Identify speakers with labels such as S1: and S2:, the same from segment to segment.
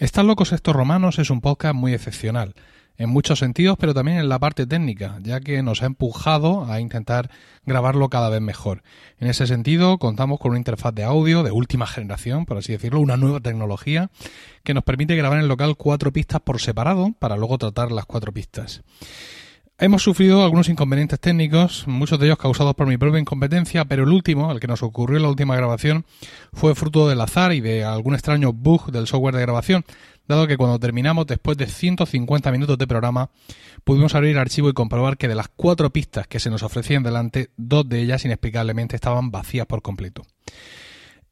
S1: Están locos estos romanos es un podcast muy excepcional, en muchos sentidos, pero también en la parte técnica, ya que nos ha empujado a intentar grabarlo cada vez mejor. En ese sentido, contamos con una interfaz de audio de última generación, por así decirlo, una nueva tecnología que nos permite grabar en el local cuatro pistas por separado para luego tratar las cuatro pistas. Hemos sufrido algunos inconvenientes técnicos, muchos de ellos causados por mi propia incompetencia, pero el último, el que nos ocurrió en la última grabación, fue fruto del azar y de algún extraño bug del software de grabación, dado que cuando terminamos, después de 150 minutos de programa, pudimos abrir el archivo y comprobar que de las cuatro pistas que se nos ofrecían delante, dos de ellas inexplicablemente estaban vacías por completo.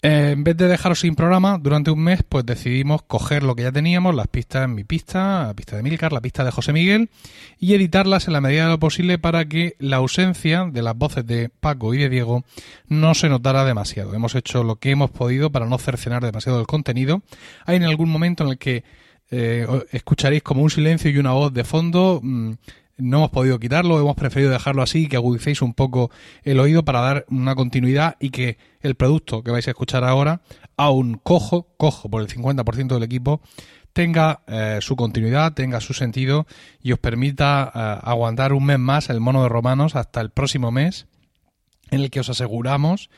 S1: Eh, en vez de dejaros sin programa durante un mes, pues decidimos coger lo que ya teníamos, las pistas en mi pista, la pista de Milcar, la pista de José Miguel, y editarlas en la medida de lo posible para que la ausencia de las voces de Paco y de Diego no se notara demasiado. Hemos hecho lo que hemos podido para no cercenar demasiado el contenido. Hay en algún momento en el que eh, escucharéis como un silencio y una voz de fondo. Mm, no hemos podido quitarlo, hemos preferido dejarlo así, que agudicéis un poco el oído para dar una continuidad y que el producto que vais a escuchar ahora, aún cojo, cojo por el 50% del equipo, tenga eh, su continuidad, tenga su sentido y os permita eh, aguantar un mes más el mono de romanos hasta el próximo mes, en el que os aseguramos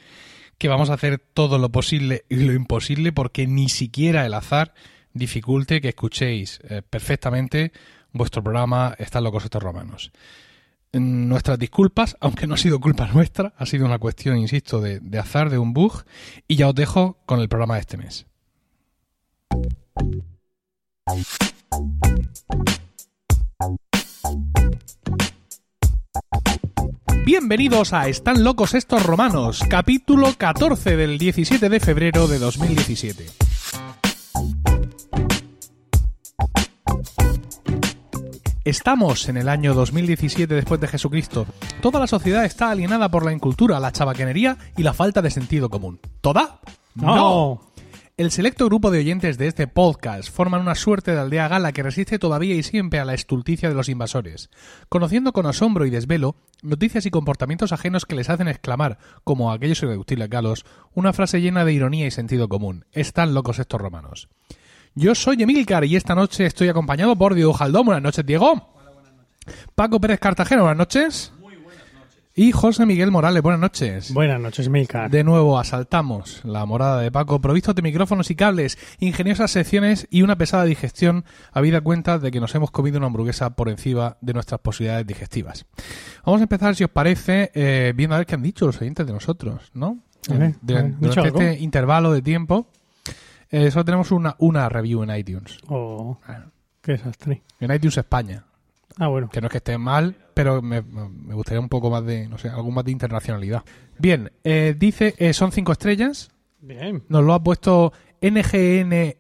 S1: que vamos a hacer todo lo posible y lo imposible porque ni siquiera el azar dificulte que escuchéis eh, perfectamente vuestro programa Están locos estos romanos. Nuestras disculpas, aunque no ha sido culpa nuestra, ha sido una cuestión, insisto, de, de azar, de un bug, y ya os dejo con el programa de este mes. Bienvenidos a Están locos estos romanos, capítulo 14 del 17 de febrero de 2017. Estamos en el año 2017 después de Jesucristo. Toda la sociedad está alienada por la incultura, la chabaquenería y la falta de sentido común. ¿Toda?
S2: No.
S1: El selecto grupo de oyentes de este podcast forman una suerte de aldea gala que resiste todavía y siempre a la estulticia de los invasores, conociendo con asombro y desvelo noticias y comportamientos ajenos que les hacen exclamar, como aquellos irreductibles galos, una frase llena de ironía y sentido común. Están locos estos romanos. Yo soy Emilcar y esta noche estoy acompañado por Diego Jaldón. Buenas noches, Diego. Paco Pérez Cartagena, buenas noches. Y José Miguel Morales, buenas noches.
S2: Buenas noches, Emilcar.
S1: De nuevo asaltamos la morada de Paco, provisto de micrófonos y cables, ingeniosas secciones y una pesada digestión, habida cuenta de que nos hemos comido una hamburguesa por encima de nuestras posibilidades digestivas. Vamos a empezar, si os parece, eh, viendo a ver qué han dicho los oyentes de nosotros, ¿no?
S2: Ver,
S1: Durante- este intervalo de tiempo, eh, solo tenemos una, una review en iTunes.
S2: Oh, qué desastre.
S1: En iTunes España.
S2: Ah, bueno.
S1: Que no es que esté mal, pero me, me gustaría un poco más de, no sé, algo más de internacionalidad. Bien, eh, dice, eh, son cinco estrellas.
S2: Bien.
S1: Nos lo ha puesto NGNR-SP.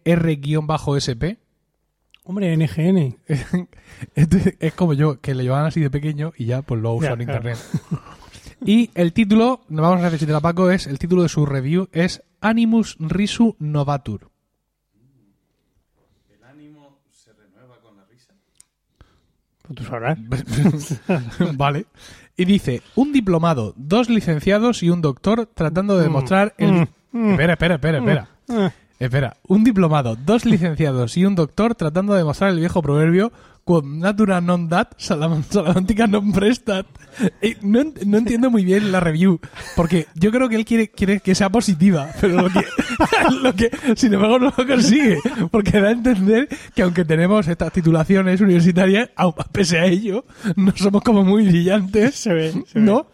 S2: Hombre, NGN.
S1: Este es como yo, que le llevaban así de pequeño y ya pues lo ha usado en
S2: claro.
S1: internet. Y el título, vamos a necesitar a Paco, es el título de su review es Animus Risu Novatur.
S2: Pues tú sabrás.
S1: vale. Y dice, un diplomado, dos licenciados y un doctor tratando de demostrar el...
S2: mm, mm.
S1: Espera, espera, espera, espera. Espera, un diplomado, dos licenciados y un doctor tratando de demostrar el viejo proverbio quod natura non dat, salam- salamantica non prestat. Eh, no, no entiendo muy bien la review, porque yo creo que él quiere, quiere que sea positiva, pero lo que, lo que, sin embargo, no lo consigue, porque da a entender que aunque tenemos estas titulaciones universitarias, pese a ello, no somos como muy brillantes,
S2: se ve. se ve.
S1: ¿no?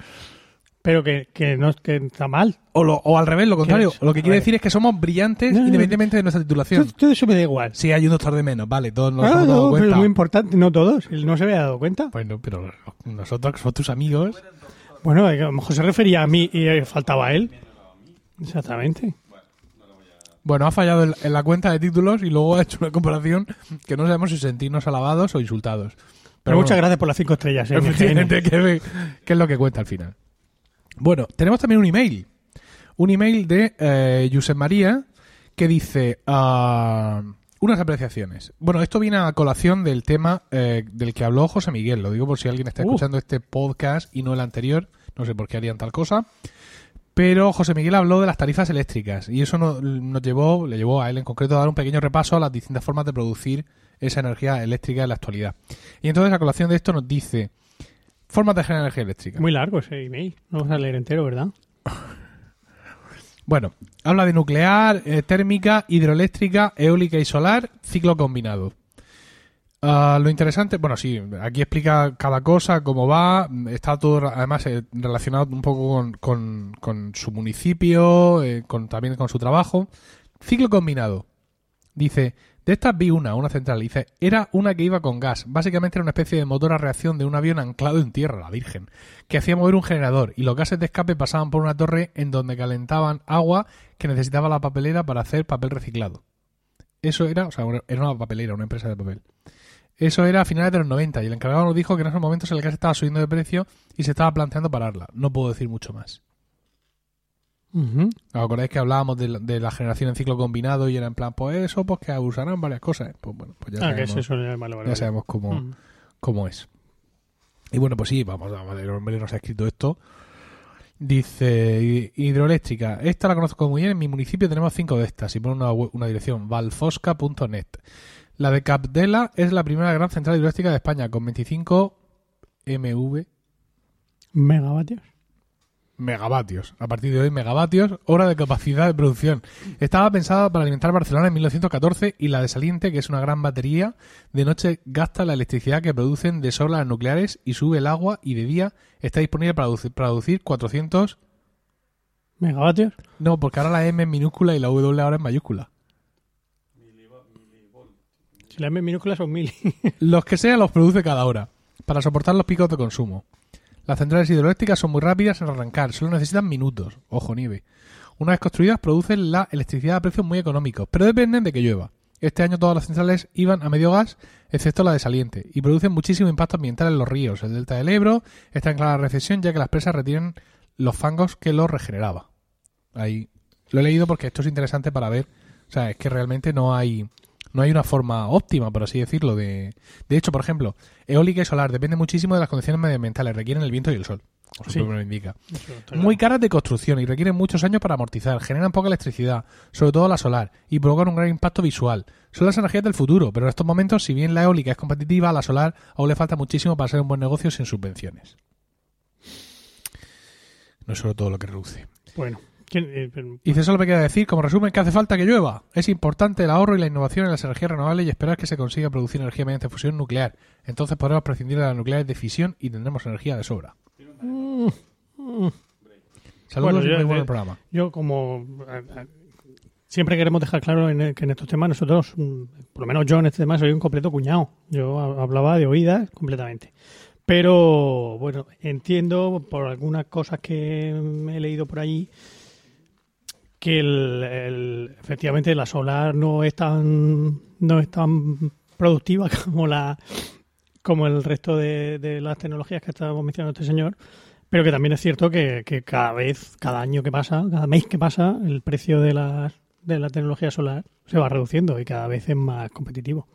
S2: Pero que, que no que está mal.
S1: O, lo- o al revés, lo contrario. Lo que quiere decir es que somos brillantes
S2: No, no, no.
S1: independientemente de nuestra titulación.
S2: Todo, eso me da igual.
S1: Sí, hay un doctor de menos, vale, todos nos
S2: Ah,
S1: hemos dado
S2: no, pero
S1: cuenta.
S2: es muy importante. No todos. Él no se había dado cuenta.
S1: Bueno, pero nosotros, que somos tus amigos,
S2: Bueno, a lo mejor se refería a mí y faltaba a él. Exactamente.
S1: bueno, ha fallado en, la cuenta de títulos y luego ha hecho una comparación que no sabemos si sentirnos alabados o insultados.
S2: Pero, muchas gracias por las cinco estrellas. eh,
S1: que, que es lo que cuenta al final. Bueno, tenemos también un email. Un email de eh, Josep María que dice ah, unas apreciaciones. Bueno, esto viene a colación del tema eh, del que habló José Miguel. Lo digo por si alguien está
S2: Uh.
S1: escuchando este podcast y no el anterior. No sé por qué harían tal cosa. Pero José Miguel habló de las tarifas eléctricas y eso no- nos llevó, le llevó a él en concreto a dar un pequeño repaso a las distintas formas de producir esa energía eléctrica en la actualidad. Y entonces a colación de esto nos dice formas de generar energía eléctrica.
S2: Muy largo ese email. No vas a leer entero, ¿verdad?
S1: Bueno, habla de nuclear, eh, térmica, hidroeléctrica, eólica y solar, ciclo combinado. Ah, lo interesante, bueno, sí, aquí explica cada cosa, cómo va, está todo además eh, relacionado un poco con, con- con su municipio, eh, con, también con su trabajo. Ciclo combinado. Dice, de estas vi una, una central, dice, era una que iba con gas, básicamente era una especie de motor a reacción de un avión anclado en tierra, la Virgen, que hacía mover un generador y los gases de escape pasaban por una torre en donde calentaban agua que necesitaba la papelera para hacer papel reciclado. Eso era, o sea, era una papelera, una empresa de papel. Eso era a finales de los 90 y el encargado nos dijo que en esos momentos el gas estaba subiendo de precio y se estaba planteando pararla. No puedo decir mucho más.
S2: Ujú.
S1: ¿Os acordáis que hablábamos de la, de la generación en ciclo combinado y era en plan, pues eso, pues que usarán varias cosas? Pues bueno, pues ya
S2: Ah, que
S1: sabemos,
S2: es eso. Vale, vale,
S1: ya sabemos cómo,
S2: Mm.
S1: cómo es. Y bueno, pues sí, vamos, vamos a ver, el hombre nos ha escrito esto. Dice, hi- hidroeléctrica. Esta la conozco muy bien. En mi municipio tenemos cinco de estas. Y pone una dirección, valfosca.net. La de Capdela es la primera gran central hidroeléctrica de España, con 25 MV
S2: Megavatios.
S1: Megavatios. A partir de hoy, megavatios, hora de capacidad de producción. Estaba pensada para alimentar Barcelona en 1914 y la de Saliente, que es una gran batería, de noche gasta la electricidad que producen de sobra las nucleares y sube el agua y de día está disponible para producir, producir 400...
S2: Megavatios.
S1: No, porque ahora la M es minúscula y la W ahora es mayúscula.
S2: Si la M en minúsculas son mil.
S1: Los que sea los produce cada hora, para soportar los picos de consumo. Las centrales hidroeléctricas son muy rápidas en arrancar, solo necesitan minutos. Ojo, nieve. Una vez construidas, producen la electricidad a precios muy económicos, pero dependen de que llueva. Este año todas las centrales iban a medio gas, excepto la de Saliente, y producen muchísimo impacto ambiental en los ríos. El delta del Ebro está en clara recesión ya que las presas retienen los fangos que los regeneraba. Ahí lo he leído porque esto es interesante para ver. O sea, es que realmente no hay no hay una forma óptima, por así decirlo, de... De hecho, por ejemplo, eólica y solar depende muchísimo de las condiciones medioambientales, requieren el viento y el sol, como
S2: Sí.
S1: lo indica. Muy caras de construcción y requieren muchos años para amortizar, generan poca electricidad, sobre todo la solar, y provocan un gran impacto visual. Son las energías del futuro, pero en estos momentos, si bien la eólica es competitiva, a la solar aún le falta muchísimo para ser un buen negocio sin subvenciones. No es solo todo lo que reduce.
S2: Bueno. ¿Quién- eh,
S1: Y solo me queda decir, como resumen, que hace falta que llueva. Es importante el ahorro y la innovación en las energías renovables y esperar que se consiga producir energía mediante fusión nuclear. Entonces podremos prescindir de las nucleares de fisión y tendremos energía de sobra.
S2: Mm, mm.
S1: Saludos
S2: Bueno,
S1: y
S2: yo-
S1: muy el programa.
S2: Yo como siempre queremos dejar claro en que en estos temas nosotros, mm, por lo menos yo en este tema soy un completo cuñado. Yo ha- hablaba de oídas completamente. Pero bueno, entiendo por algunas cosas que he leído por allí que el, efectivamente la solar no es tan no es tan productiva como la como el resto de, de las tecnologías que estábamos mencionando este señor pero que también es cierto que, que cada vez, cada año que pasa, cada mes que pasa, el precio de la, de la tecnología solar se va reduciendo y cada vez es más competitivo.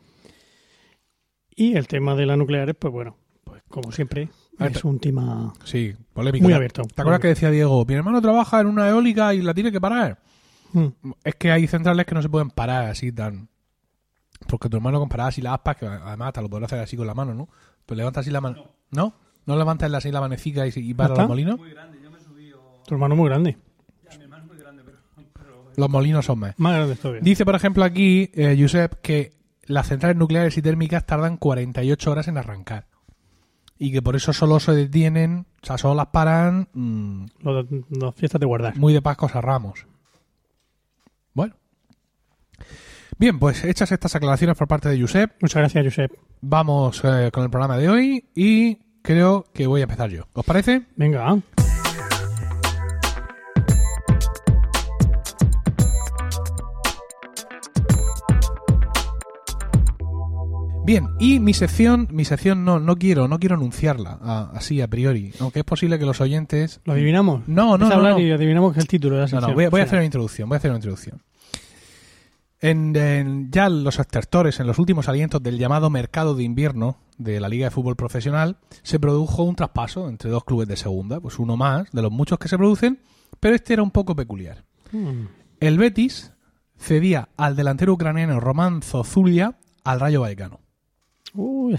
S2: Y el tema de las nucleares, pues bueno, pues como siempre, es un tema
S1: Sí, polémico.
S2: muy
S1: ¿Te-
S2: abierto.
S1: ¿Te acuerdas que decía Diego, mi hermano trabaja en una eólica y la tiene que parar?
S2: Mm,
S1: Es que hay centrales que no se pueden parar así tan... Porque tu hermano comparaba así las aspas, que además hasta lo podrá hacer así con la mano, ¿no? Pues levanta así la mano. ¿No? ¿No levantas así la manecica y, y para
S2: está?
S1: los molinos?
S2: Tu hermano es muy grande.
S1: Los molinos son más.
S2: Más grande todavía.
S1: Dice, por ejemplo, aquí, eh, Josep, que las centrales nucleares y térmicas tardan 48 horas en arrancar. Y que por eso solo se detienen, o sea, solo las paran mm,
S2: fiestas de guardar.
S1: muy de pascos a ramos. Bueno. Bien, pues hechas estas aclaraciones por parte de Josep,
S2: Muchas gracias, Josep.
S1: vamos eh, con el programa de hoy y creo que voy a empezar yo. ¿Os parece?
S2: Venga.
S1: Bien, y mi sección, mi sección no, no quiero, no quiero anunciarla a- así a priori, aunque es posible que los oyentes
S2: ¿Lo adivinamos?
S1: No, no, no,
S2: hablar
S1: no.
S2: y adivinamos el título de la
S1: No,
S2: sección.
S1: no, voy, a- voy a hacer una introducción, voy a hacer una introducción. En, en- ya los extractores, en los últimos alientos del llamado mercado de invierno de la Liga de Fútbol Profesional, se produjo un traspaso entre dos clubes de segunda, pues uno más de los muchos que se producen, Pero este era un poco peculiar.
S2: Mm.
S1: El Betis cedía al delantero ucraniano Román Zozulia al Rayo Vallecano.
S2: Uy.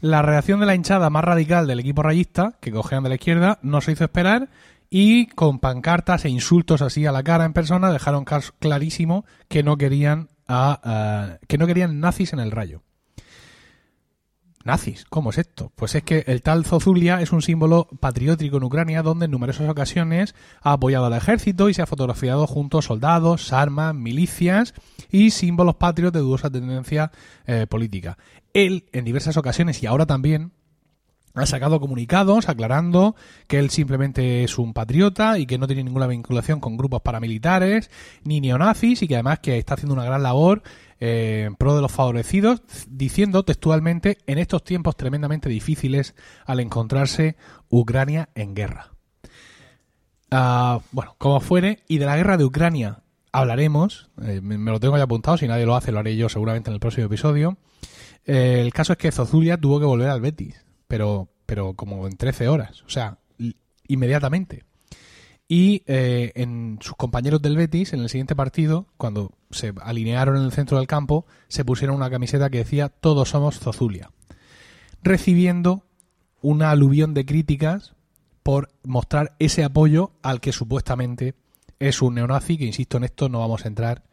S1: La reacción de la hinchada más radical del equipo rayista, que cojean de la izquierda, no se hizo esperar y con pancartas e insultos así a la cara en persona dejaron clarísimo que no querían a, a- que no querían nazis en el Rayo. Nazis, ¿cómo es esto? Pues es que el tal Zozulia es un símbolo patriótico en Ucrania donde en numerosas ocasiones ha apoyado al ejército y se ha fotografiado junto a soldados, armas, milicias y símbolos patrios de dudosa tendencia eh, política. Él, en diversas ocasiones y ahora también, ha sacado comunicados aclarando que él simplemente es un patriota y que no tiene ninguna vinculación con grupos paramilitares ni neonazis y que además que está haciendo una gran labor eh, en pro de los favorecidos, diciendo textualmente en estos tiempos tremendamente difíciles al encontrarse Ucrania en guerra. Ah, bueno, como fuere, y de la guerra de Ucrania hablaremos, eh, me, lo tengo ya apuntado, si nadie lo hace lo haré yo seguramente en el próximo episodio. Eh, el caso es que Zozulia tuvo que volver al Betis, pero, pero como en 13 horas, o sea, inmediatamente. Y eh, en sus compañeros del Betis, en el siguiente partido, cuando se alinearon en el centro del campo, se pusieron una camiseta que decía Todos somos Zozulia, recibiendo una aluvión de críticas por mostrar ese apoyo al que supuestamente es un neonazi, que insisto en esto, no vamos a entrar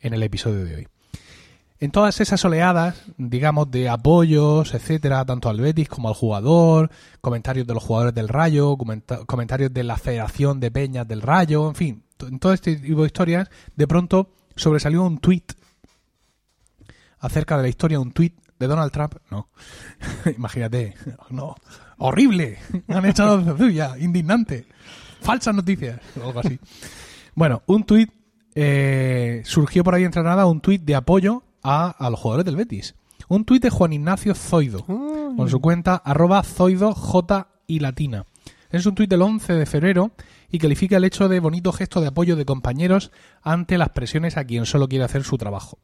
S1: en el episodio de hoy. En todas esas oleadas, digamos, de apoyos, etcétera, tanto al Betis como al jugador, comentarios de los jugadores del Rayo, comenta- comentarios de la Federación de Peñas del Rayo, en fin, en todo este tipo de historias, de pronto sobresalió un tuit acerca de la historia, un tuit de Donald Trump, no, imagínate, no, horrible, han echado de suya, indignante, falsas noticias, o algo así. Bueno, un tuit eh, surgió por ahí entre nada, un tuit de apoyo a, a los jugadores del Betis. Un tuit de Juan Ignacio Zoido,
S2: Ah,
S1: con su cuenta arroba Zoido J y latina. Es un tuit del 11 de febrero y califica el hecho de bonito gesto de apoyo de compañeros ante las presiones a quien solo quiere hacer su trabajo.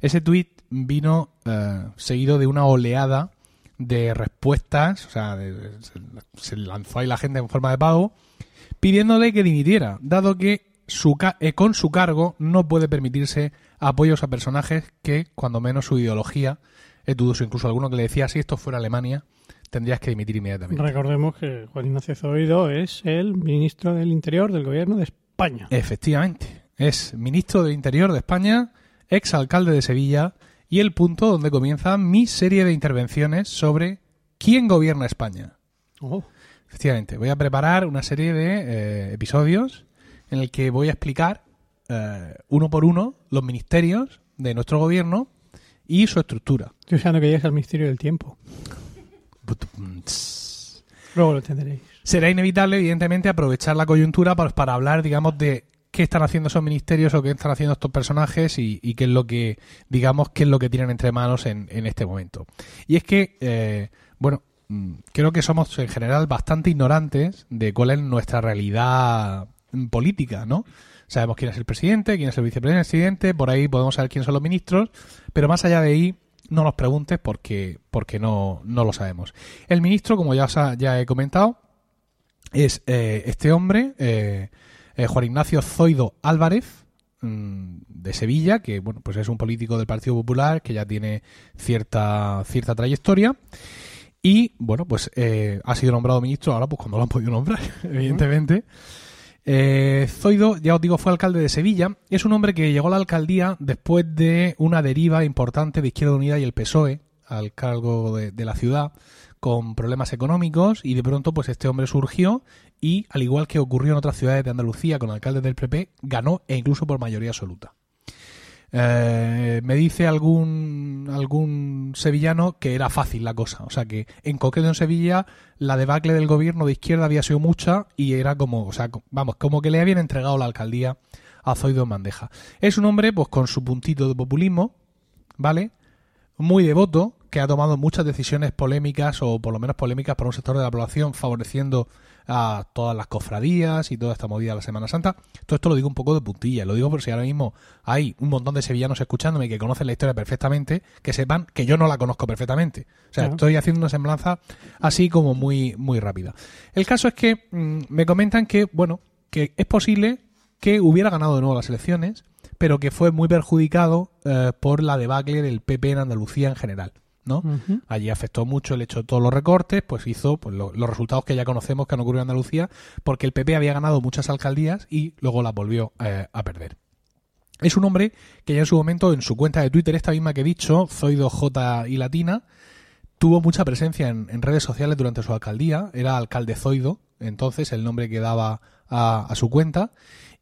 S1: Ese tuit vino eh, seguido de una oleada de respuestas, o sea, de- se, se lanzó ahí la gente en forma de pago, pidiéndole que dimitiera, dado que su eh, con su cargo no puede permitirse apoyos a personajes que, cuando menos su ideología, es dudoso. Incluso alguno que le decía, si esto fuera Alemania, tendrías que dimitir inmediatamente.
S2: Recordemos que Juan Ignacio Zoido es el ministro del Interior del Gobierno de España.
S1: Efectivamente, es ministro del Interior de España, ex alcalde de Sevilla y el punto donde comienza mi serie de intervenciones sobre quién gobierna España.
S2: Oh,
S1: Efectivamente, voy a preparar una serie de eh, episodios en el que voy a explicar eh, uno por uno los ministerios de nuestro gobierno y su estructura.
S2: estoy deseando que llegues al Ministerio del Tiempo. Luego lo entenderéis.
S1: Será inevitable, evidentemente, aprovechar la coyuntura para, para hablar, digamos, de qué están haciendo esos ministerios o qué están haciendo estos personajes y, y qué es lo que, digamos, qué es lo que tienen entre manos en, en este momento. Y es que, eh, bueno, mm, creo que somos en general bastante ignorantes de cuál es nuestra realidad mm, política, ¿no? Sabemos quién es el presidente, quién es el vicepresidente, por ahí podemos saber quiénes son los ministros, pero más allá de ahí no nos preguntes porque, porque no, no lo sabemos. El ministro, como ya, os ha- ya he comentado, es eh, este hombre, eh, eh, Juan Ignacio Zoido Álvarez, mm, de Sevilla, que bueno, pues es un político del Partido Popular que ya tiene cierta, cierta trayectoria. Y bueno, pues eh, ha sido nombrado ministro ahora, pues cuando lo han podido nombrar, evidentemente. Eh, Zoido, ya os digo, fue alcalde de Sevilla. Es un hombre que llegó a la alcaldía después de una deriva importante de Izquierda Unida y el PSOE al cargo de, de la ciudad con problemas económicos y de pronto pues este hombre surgió y al igual que ocurrió en otras ciudades de Andalucía con alcaldes del PP ganó e incluso por mayoría absoluta. Eh, me dice algún algún sevillano que era fácil la cosa, o sea que en concreto en Sevilla la debacle del gobierno de izquierda había sido mucha y era como, o sea, vamos, como que le habían entregado la alcaldía a Zoido en bandeja. Es un hombre pues con su puntito de populismo, ¿vale? Muy devoto, que ha tomado muchas decisiones polémicas o por lo menos polémicas para un sector de la población favoreciendo a todas las cofradías y toda esta movida de la Semana Santa. Todo esto lo digo un poco de puntilla, lo digo por si ahora mismo hay un montón de sevillanos escuchándome que conocen la historia perfectamente, que sepan que yo no la conozco perfectamente. O sea, estoy haciendo una semblanza así como muy, muy rápida. El caso es que mm, me comentan que, bueno, que es posible que hubiera ganado de nuevo las elecciones, pero que fue muy perjudicado eh, por la debacle del PP en Andalucía en general. Allí afectó mucho el hecho de todos los recortes, pues hizo pues, lo- los resultados que ya conocemos que han ocurrido en Andalucía, porque el PP había ganado muchas alcaldías y luego las volvió eh, a perder. Es un hombre que ya en su momento, en su cuenta de Twitter, esta misma que he dicho, Zoido J y Latina, tuvo mucha presencia en, en redes sociales durante su alcaldía, era alcalde Zoido, entonces el nombre que daba a, a su cuenta,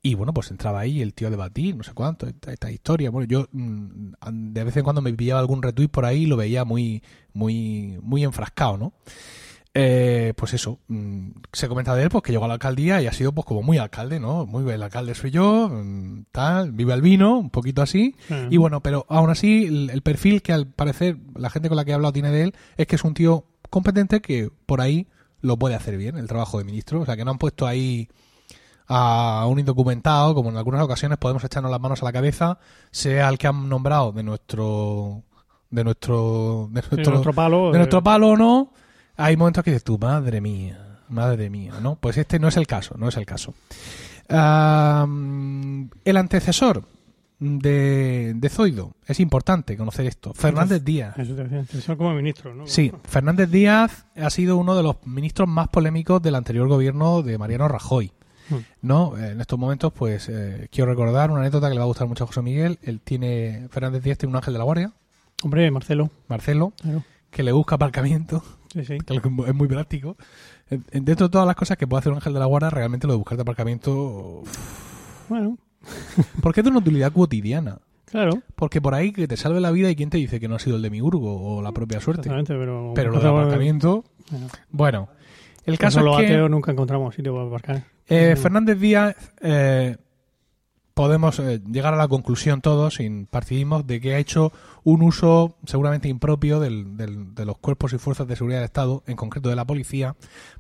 S1: y bueno, pues entraba ahí el tío a debatir, no sé cuánto, esta, esta historia. Bueno, yo mm, de vez en cuando me pillaba algún retweet por ahí y lo veía muy, muy, muy enfrascado, ¿no? Eh, pues eso, mm, se comenta de él pues que llegó a la alcaldía y ha sido pues como muy alcalde, ¿no? Muy bien, el alcalde soy yo, mm, tal, vive el vino, un poquito así. Y bueno, pero aún así el, el perfil que al parecer la gente con la que he hablado tiene de él es que es un tío competente que por ahí lo puede hacer bien, el trabajo de ministro. O sea, que no han puesto ahí a un indocumentado, como en algunas ocasiones podemos echarnos las manos a la cabeza, sea el que han nombrado de nuestro de nuestro de nuestro,
S2: nuestro palo.
S1: de
S2: eh,
S1: nuestro palo o no, hay momentos que dices tú, madre mía, madre mía, ¿no? Pues este no es el caso, no es el caso. El antecesor de, de Zoido, es importante conocer esto, Fernández Díaz.
S2: Eso como ministro, ¿no?
S1: Sí, Fernández Díaz ha sido uno de los ministros más polémicos del anterior gobierno de Mariano Rajoy.
S2: Mm.
S1: ¿no? En estos momentos, pues eh, quiero recordar una anécdota que le va a gustar mucho a José Miguel. Él tiene, Fernández Díaz tiene un ángel de la guardia,
S2: Hombre, Marcelo.
S1: Marcelo,
S2: Claro.
S1: que le busca aparcamiento,
S2: Sí, sí.
S1: que es muy práctico. En- en- Dentro de todas las cosas que puede hacer un ángel de la guardia, realmente lo de buscarte aparcamiento,
S2: Bueno,
S1: porque es de una utilidad cotidiana.
S2: claro.
S1: Porque por ahí que te salve la vida y quién te dice que no ha sido el de Miurgo o la propia suerte.
S2: Exactamente, pero...
S1: Pero lo del aparcamiento,
S2: Bueno,
S1: bueno. El
S2: caso
S1: caso
S2: los
S1: es que...
S2: ateos nunca encontramos sitio para aparcar.
S1: Eh,
S2: Mm.
S1: Fernández Díaz, eh, podemos eh, llegar a la conclusión todos, sin partidismo, de que ha hecho un uso seguramente impropio del- del- de los cuerpos y fuerzas de seguridad del Estado, en concreto de la policía,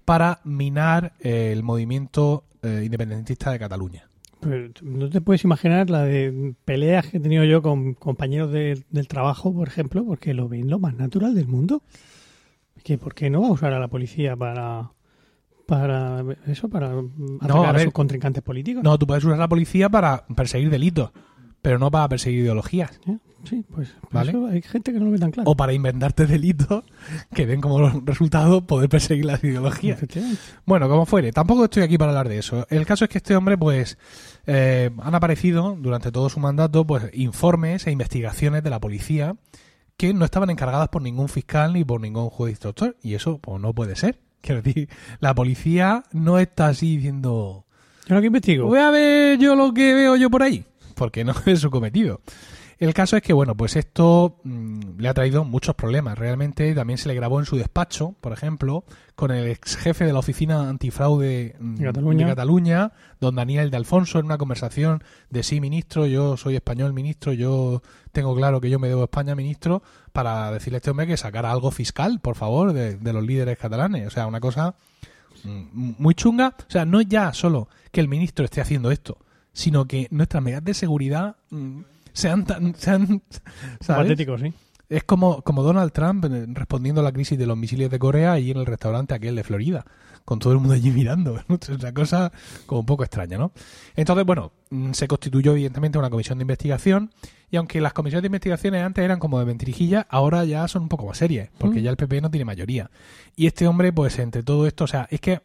S1: para minar eh, el movimiento eh, independentista de Cataluña.
S2: No te puedes imaginar la de peleas que he tenido yo con compañeros de- del trabajo, por ejemplo, porque lo ven lo más natural del mundo. Que ¿Por qué no va a usar a la policía para para eso, para atacar
S1: a
S2: a,
S1: ver.
S2: sus contrincantes políticos?
S1: No, tú puedes usar la policía para perseguir delitos, pero no para perseguir ideologías.
S2: ¿Eh? Sí, pues por
S1: Vale.
S2: eso hay gente que no lo ve tan claro.
S1: O para inventarte delitos que den como resultado poder perseguir las ideologías. Bueno, como fuere, tampoco estoy aquí para hablar de eso. El caso es que este hombre, pues, eh, han aparecido durante todo su mandato, pues, informes e investigaciones de la policía que no estaban encargadas por ningún fiscal ni por ningún juez instructor. Y eso, pues, no puede ser. Quiero decir, la policía no está así diciendo,
S2: Yo lo que investigo.
S1: voy a ver yo lo que veo yo por ahí, porque no es su cometido. El caso es que, bueno, pues esto mm, le ha traído muchos problemas. Realmente también se le grabó en su despacho, por ejemplo, con el ex jefe de la oficina antifraude mm,
S2: De Cataluña.
S1: de Cataluña, don Daniel de Alfonso, en una conversación de sí, ministro, yo soy español, ministro, yo tengo claro que yo me debo a España, ministro, para decirle a este hombre que sacara algo fiscal, por favor, de, de los líderes catalanes. O sea, una cosa mm, muy chunga. O sea, no ya solo que el ministro esté haciendo esto, sino que nuestras medidas de seguridad sean tan... Sean,
S2: sí.
S1: Es como, como Donald Trump eh, respondiendo a la crisis de los misiles de Corea y en el restaurante aquel de Florida, con todo el mundo allí mirando. Es una cosa como un poco extraña, ¿no? Entonces, bueno, mm, se constituyó evidentemente una comisión de investigación y aunque las comisiones de investigaciones antes eran como de ventirijilla, ahora ya son un poco más serias, porque
S2: Mm.
S1: ya el PP no tiene mayoría. Y este hombre, pues entre todo esto, o sea, es que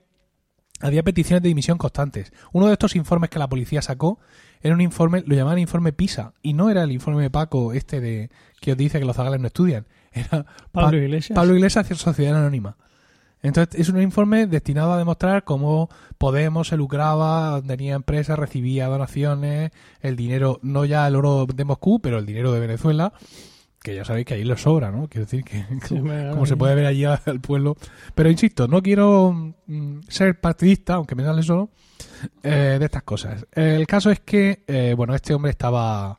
S1: había peticiones de dimisión constantes. Uno de estos informes que la policía sacó era un informe, lo llamaban informe PISA, y no era el informe de Paco este de que os dice que los zagales no estudian, era
S2: Pablo
S1: Pa-
S2: Iglesias.
S1: Pablo Iglesias hacia Sociedad Anónima. Entonces, es un informe destinado a demostrar cómo Podemos se lucraba, tenía empresas, recibía donaciones, el dinero, no ya el oro de Moscú, pero el dinero de Venezuela, que ya sabéis que ahí le sobra, ¿no? Quiero decir que,
S2: Sí, me-
S1: como se puede ver allí al pueblo. Pero insisto, no quiero mm, ser partidista, aunque me sale solo, eh, de estas cosas. El caso es que, eh, bueno, este hombre estaba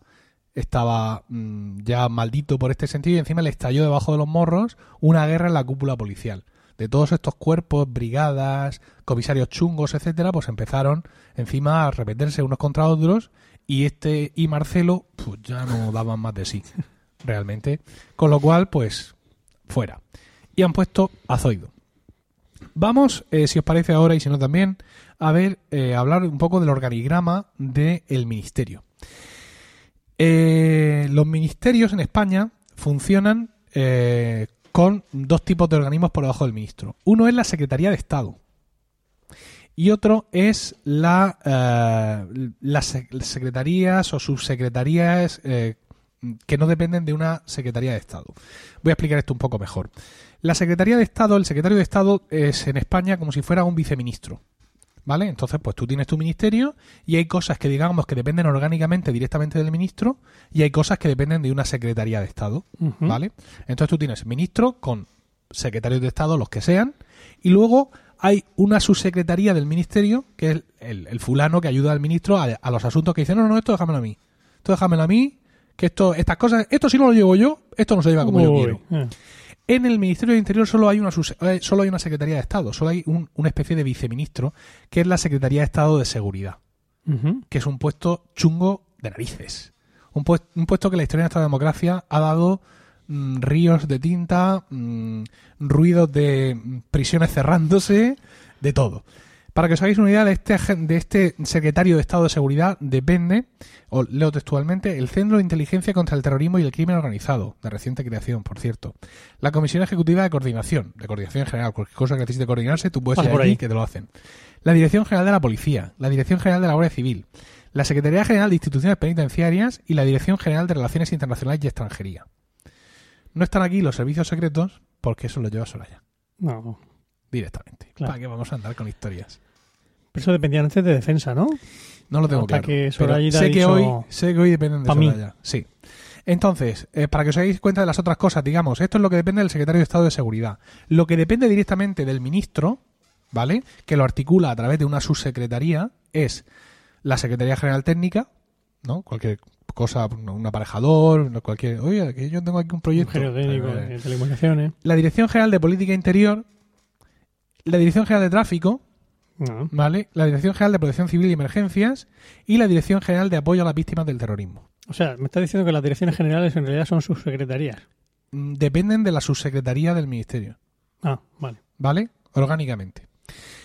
S1: estaba mm, ya maldito por este sentido y encima le estalló debajo de los morros una guerra en la cúpula policial. De todos estos cuerpos, brigadas, comisarios chungos, etcétera, pues empezaron encima a repetirse unos contra otros y este y Marcelo pues ya no daban más de sí, realmente. Con lo cual, pues, fuera. Y han puesto a Zoido. Vamos, eh, si os parece ahora y si no también, a ver, eh, hablar un poco del organigrama del ministerio. Eh, los ministerios en España funcionan eh, con dos tipos de organismos por debajo del ministro. Uno es la Secretaría de Estado y otro es la, eh, las sec- secretarías o subsecretarías que no dependen de una Secretaría de Estado. Voy a explicar esto un poco mejor. La Secretaría de Estado, el secretario de Estado es en España como si fuera un viceministro. ¿Vale? Entonces, pues tú tienes tu ministerio y hay cosas que digamos que dependen orgánicamente directamente del ministro y hay cosas que dependen de una Secretaría de Estado. ¿Vale? Entonces tú tienes ministro con secretarios de Estado, los que sean, y luego hay una subsecretaría del ministerio, que es el, el- el fulano que ayuda al ministro a, a los asuntos que dice, no, no, esto déjamelo a mí. Esto déjamelo a mí, que esto, estas cosas, esto si no lo llevo yo, esto no se lleva como yo quiero.
S2: eh.
S1: En el Ministerio del Interior solo hay una eh, solo hay una Secretaría de Estado, solo hay un- una especie de viceministro, que es la Secretaría de Estado de Seguridad que es un puesto chungo de narices. Un, un puesto que la historia de nuestra democracia ha dado mm, ríos de tinta, mm, ruidos de mm, prisiones cerrándose, de todo. Para que os hagáis una idea de este, de este secretario de Estado de Seguridad depende, o leo textualmente, el Centro de Inteligencia contra el Terrorismo y el Crimen Organizado, de reciente creación, por cierto. La Comisión Ejecutiva de Coordinación, de coordinación en general, cualquier cosa que necesite coordinarse, tú puedes
S2: Pasa
S1: ir
S2: por ahí.
S1: que te lo hacen. La Dirección General de la Policía, la Dirección General de la Guardia Civil, la Secretaría General de Instituciones Penitenciarias y la Dirección General de Relaciones Internacionales y Extranjería. No están aquí los servicios secretos porque eso lo lleva Soraya,
S2: No, no.
S1: directamente.
S2: Claro.
S1: ¿Para qué vamos a andar con historias?
S2: Pero eso dependía antes de defensa, ¿no?
S1: No lo tengo
S2: Hasta
S1: claro.
S2: que
S1: pero
S2: Soraya
S1: sé, que
S2: dicho,
S1: hoy, sé que hoy dependen de
S2: "Pa' mí".
S1: Soraya. Sí. Entonces, eh, para que os hagáis cuenta de las otras cosas, digamos, esto es lo que depende del secretario de Estado de Seguridad. Lo que depende directamente del ministro, ¿vale? Que lo articula a través de una subsecretaría, es la Secretaría General Técnica, ¿no? Cualquier cosa, un aparejador, cualquier. Oye, que yo tengo aquí un proyecto.
S2: Ingeniero técnico
S1: Eh,
S2: de telecomunicaciones.
S1: la Dirección General de Política Interior, la Dirección General de Tráfico,
S2: No.
S1: ¿vale? La Dirección General de Protección Civil y Emergencias y la Dirección General de Apoyo a las Víctimas del Terrorismo.
S2: O sea, me estás diciendo que las direcciones generales en realidad son sus secretarías.
S1: Mm, Dependen de la subsecretaría del Ministerio,
S2: Ah, vale.
S1: ¿vale? Orgánicamente.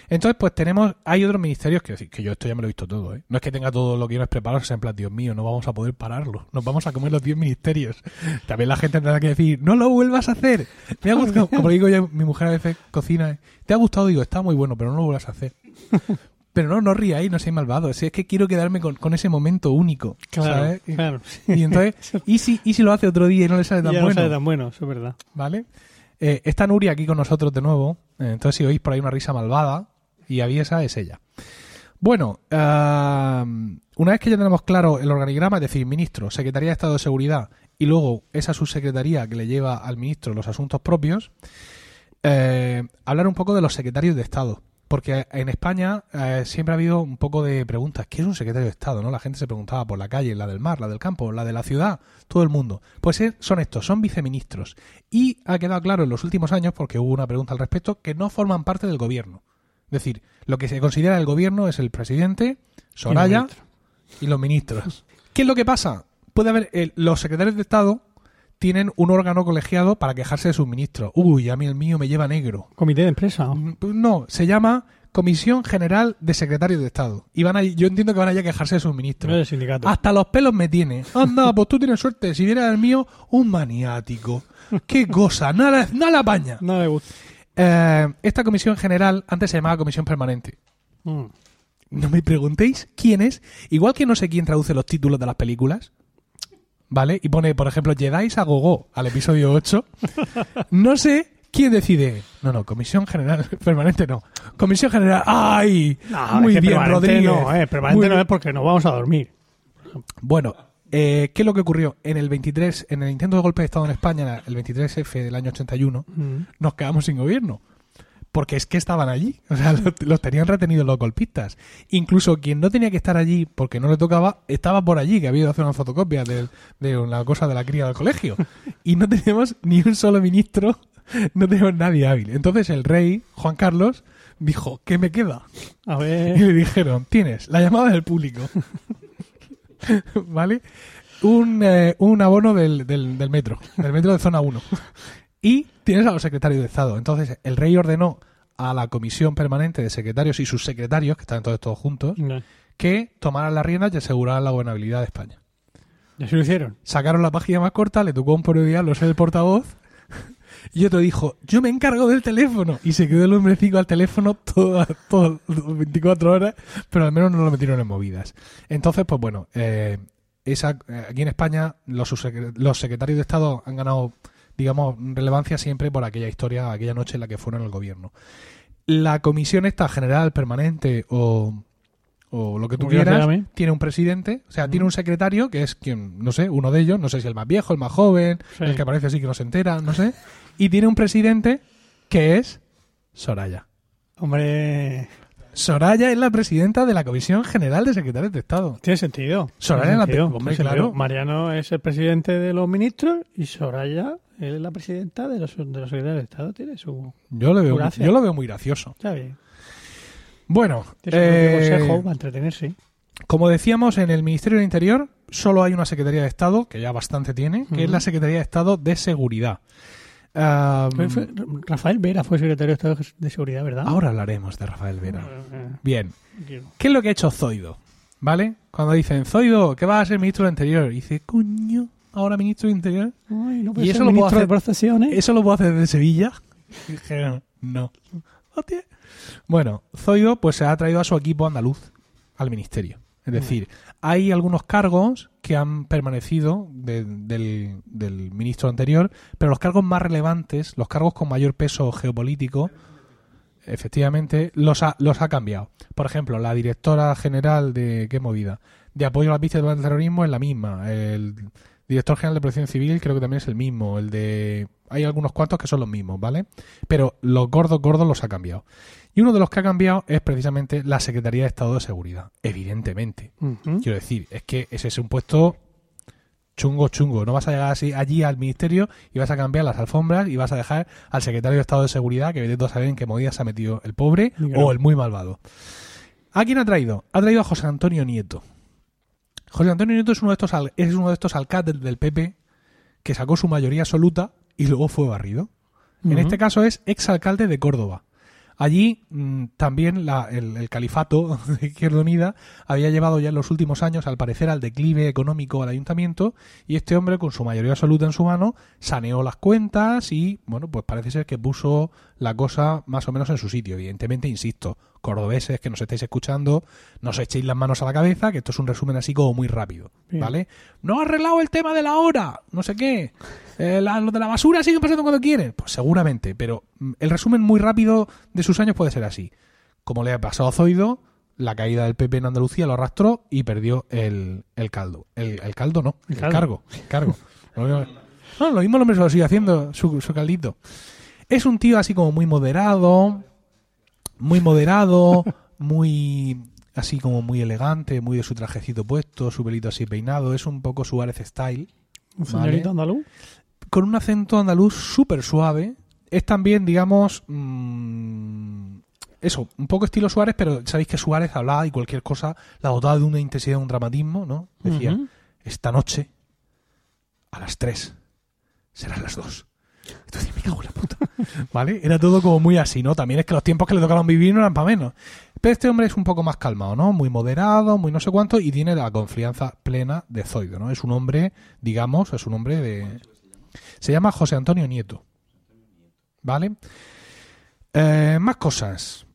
S1: Entonces, pues tenemos, hay otros ministerios que decir, que yo esto ya me lo he visto todo, ¿eh? No es que tenga todo lo que yo preparado, sea en plan, Dios mío, no vamos a poder pararlo, nos vamos a comer los 10 ministerios. También la gente tendrá que decir, no lo vuelvas a hacer. Me ha gustado, como digo yo, mi mujer a veces cocina, ¿te ha gustado? Digo, está muy bueno, pero no lo vuelvas a hacer. Pero no, no ríais, no seáis malvados. Si es que quiero quedarme con, con ese momento único,
S2: Claro, claro.
S1: Y entonces, ¿y si, ¿y si lo hace otro día y no le sale tan
S2: ya no
S1: bueno?
S2: sabe tan bueno, eso es verdad.
S1: ¿Vale? Eh, está Nuria aquí con nosotros de nuevo. eh, entonces, si oís por ahí una risa malvada y aviesa, es ella. Bueno, ah, una vez que ya tenemos claro el organigrama, es decir, ministro, Secretaría de Estado de Seguridad y luego esa subsecretaría que le lleva al ministro los asuntos propios, eh, hablar un poco de los secretarios de Estado. Porque en España eh, siempre ha habido un poco de preguntas. ¿Qué es un secretario de Estado? ¿no? La gente se preguntaba por la calle, la del mar, la del campo, la de la ciudad, todo el mundo. Pues son estos, son viceministros. Y ha quedado claro en los últimos años, porque hubo una pregunta al respecto, que no forman parte del gobierno. Es decir, lo que se considera el gobierno es el presidente, Soraya
S2: ministro.
S1: y los ministros. ¿Qué es lo que pasa? Puede haber eh, los secretarios de Estado tienen un órgano colegiado para quejarse de sus ministros. Uy, a mí el mío me lleva negro.
S2: Comité de empresa.
S1: Mm, pues No, se llama Comisión General de Secretarios de Estado. Y van a, yo entiendo que van allá a quejarse de sus
S2: No
S1: ministros.
S2: del sindicato.
S1: Hasta los pelos me tiene. Anda, pues tú tienes suerte. Si viera el mío, un maniático. Qué cosa, nada, nada la paña.
S2: No le gusta.
S1: Eh, esta comisión general antes se llamaba comisión permanente.
S2: Mm.
S1: No me preguntéis quién es. Igual que no sé quién traduce los títulos de las películas. ¿Vale? Y pone, por ejemplo, Jedi a Gogo al episodio 8. No sé quién decide. No, no, comisión general permanente no. Comisión general. ¡Ay!
S2: No,
S1: Muy
S2: es que
S1: bien.
S2: No, eh, permanente
S1: Muy
S2: no
S1: bien.
S2: es porque nos vamos a dormir.
S1: Bueno, eh, ¿qué es lo que ocurrió? En el 23, en el intento de golpe de Estado en España, el 23F del año 81,
S2: Mm.
S1: nos quedamos sin gobierno. Porque es que estaban allí. O sea, los, los tenían retenidos los golpistas. Incluso quien no tenía que estar allí porque no le tocaba, estaba por allí, que había ido a hacer una fotocopia de, de una cosa de la cría del colegio. Y no teníamos ni un solo ministro, no teníamos nadie hábil. Entonces el rey, Juan Carlos, dijo, ¿qué me queda?
S2: A
S1: Y
S2: ver.
S1: le dijeron, tienes la llamada del público. ¿Vale? Un, eh, un abono del, del, del metro, del metro de zona 1. Y tienes a los secretarios de Estado. Entonces, el rey ordenó a la comisión permanente de secretarios y sus secretarios, que están todos, todos juntos,
S2: No.
S1: que tomaran las riendas y aseguraran la gobernabilidad de España.
S2: Ya se lo hicieron.
S1: Sacaron la página más corta, le tocó un periodiarlo ser el portavoz, y otro dijo, yo me encargo del teléfono. Y se quedó el hombrecito al teléfono todas todas las 24 horas, pero al menos no lo metieron en movidas. Entonces, pues bueno, eh, esa, eh, aquí en España los secretarios de Estado han ganado, digamos, relevancia siempre por aquella historia, aquella noche en la que fueron al gobierno. La comisión esta general permanente o, o lo que tú
S2: quieras
S1: tiene un presidente, o sea, tiene un secretario que es quien, no sé, uno de ellos, no sé si el más viejo, el más joven,
S2: Sí.
S1: el que parece así que no se entera, no sé, y tiene un presidente que es Soraya.
S2: Hombre,
S1: Soraya es la presidenta de la Comisión General de Secretarios de Estado.
S2: tiene sentido.
S1: Soraya
S2: Tiene
S1: la- hombre, claro.
S2: Mariano es el presidente de los ministros y Soraya es la presidenta de los, de los secretarios de Estado. Tiene su...
S1: Yo lo veo,
S2: Gracias.
S1: yo lo veo muy gracioso.
S2: Ya bien.
S1: Bueno, eh,
S2: consejo para entretenerse.
S1: como decíamos, en el Ministerio del Interior solo hay una Secretaría de Estado, que ya bastante tiene, que es la Secretaría de Estado de Seguridad.
S2: Rafael Vera fue secretario de Estado de Seguridad, ¿verdad?
S1: ahora hablaremos de Rafael Vera.
S2: Eh,
S1: Bien,
S2: eh,
S1: ¿Qué es lo que ha hecho Zoido? ¿Vale? Cuando dicen, Zoido, que vas a ser ministro del Interior. Y dice, coño, ahora ministro del Interior.
S2: Ay, no
S1: ¿Y eso lo puedo hacer-
S2: de procesiones.
S1: ¿Eso lo puedo hacer desde Sevilla? No. Bueno, Zoido pues se ha traído a su equipo andaluz al ministerio. Es decir, hay algunos cargos que han permanecido de- del, del ministro anterior, pero los cargos más relevantes, los cargos con mayor peso geopolítico, efectivamente, los ha, los ha cambiado. Por ejemplo, la directora general de qué movida, de apoyo a las víctimas del terrorismo es la misma. El director general de protección civil creo que también es el mismo. El de hay algunos cuantos que son los mismos, ¿vale? Pero los gordos gordos los ha cambiado. Y uno de los que ha cambiado es precisamente la Secretaría de Estado de Seguridad, evidentemente. Quiero decir, es que ese es un puesto chungo, chungo. No vas a llegar así allí al ministerio y vas a cambiar las alfombras y vas a dejar al secretario de Estado de Seguridad, que vete a saber en qué movida se ha metido el pobre
S2: claro.
S1: o el muy malvado. ¿A quién ha traído? Ha traído a José Antonio Nieto. José Antonio Nieto es uno de estos, es uno de estos alcaldes del PP que sacó su mayoría absoluta y luego fue barrido. En este caso es exalcalde de Córdoba. Allí mm, también la- el, el califato de Izquierda Unida había llevado ya en los últimos años, al parecer, al declive económico al ayuntamiento y este hombre, con su mayoría absoluta en su mano, saneó las cuentas y, bueno, pues parece ser que puso la cosa más o menos en su sitio. Evidentemente, insisto, cordobeses que nos estáis escuchando, no os echéis las manos a la cabeza, que esto es un resumen así como muy rápido,
S2: Bien.
S1: ¿vale? No ha arreglado el tema de la hora, no sé qué. Eh, la- lo de la basura siguen pasando cuando quieren. Pues seguramente, pero mm, el resumen muy rápido de sus años puede ser así. Como le ha pasado a Zoido, la caída del PP en Andalucía lo arrastró y perdió el, el caldo. El, el caldo no,
S2: El
S1: el,
S2: caldo.
S1: cargo. cargo. Lo mismo, no, lo mismo el hombre se lo sigue haciendo, su, su caldito. Es un tío así como muy moderado, muy moderado, muy así como muy elegante, muy de su trajecito puesto, su pelito así peinado. Es un poco Suárez style
S2: Un
S1: Vale.
S2: señorito andaluz.
S1: Con un acento andaluz súper suave. Es también, digamos, mm, eso, un poco estilo Suárez, pero sabéis que Suárez hablaba y cualquier cosa la dotaba de una intensidad, un dramatismo, ¿no? Decía, esta noche, a las 3, serán las 2. Entonces, me cago en la puta. ¿Vale? Era todo como muy así, ¿no? También es que los tiempos que le tocaban vivir no eran para menos. Pero este hombre es un poco más calmado, ¿no? Muy moderado, muy no sé cuánto, y tiene la confianza plena de Zoido, ¿no? Es un hombre, digamos, es un hombre de... Se llama José Antonio Nieto. ¿Vale? Eh, más cosas.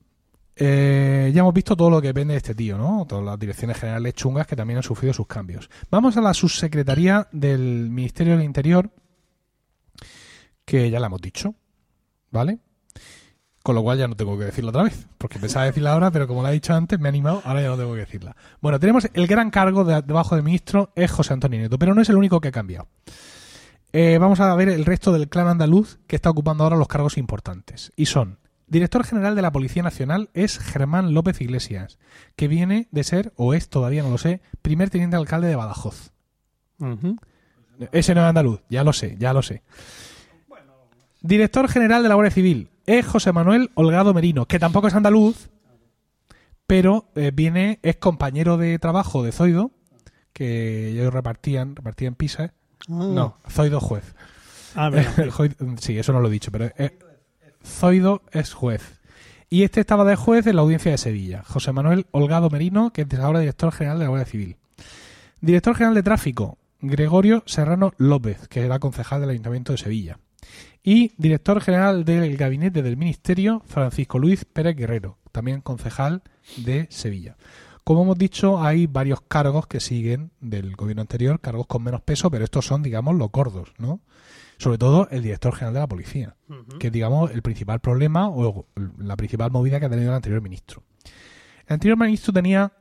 S1: Eh, ya hemos visto todo lo que depende de este tío, ¿no? Todas las direcciones generales chungas que también han sufrido sus cambios. Vamos a la subsecretaría del Ministerio del Interior, que ya la hemos dicho, ¿vale? Con lo cual ya no tengo que decirla otra vez, porque pensaba decirla ahora, pero como la he dicho antes, me he animado, ahora ya no tengo que decirla. Bueno, tenemos el gran cargo de, debajo del ministro, es José Antonio Nieto, pero no es el único que ha cambiado. Eh, vamos a ver el resto del clan andaluz que está ocupando ahora los cargos importantes. Y son, director general de la Policía Nacional es Germán López Iglesias, que viene de ser, o es todavía no lo sé, primer teniente alcalde de Badajoz. Ese no es andaluz, ya lo sé, ya lo sé. Director general de la Guardia Civil es José Manuel Holgado Merino, que tampoco es andaluz, pero eh, viene, es compañero de trabajo de Zoido, que ellos repartían, repartían pizza. No, Zoido juez.
S2: Ah, verdad.
S1: Zoid- sí, eso no lo he dicho, pero eh, Zoido es juez. Y este estaba de juez en la audiencia de Sevilla. José Manuel Holgado Merino, que es ahora director general de la Guardia Civil. Director general de tráfico, Gregorio Serrano López, que era concejal del Ayuntamiento de Sevilla. Y director general del gabinete del Ministerio, Francisco Luis Pérez Guerrero, también concejal de Sevilla. Como hemos dicho, hay varios cargos que siguen del gobierno anterior, cargos con menos peso, pero estos son, digamos, los gordos, ¿no? Sobre todo el director general de la policía, que es, digamos, el principal problema o la principal movida que ha tenido el anterior ministro. El anterior ministro tenía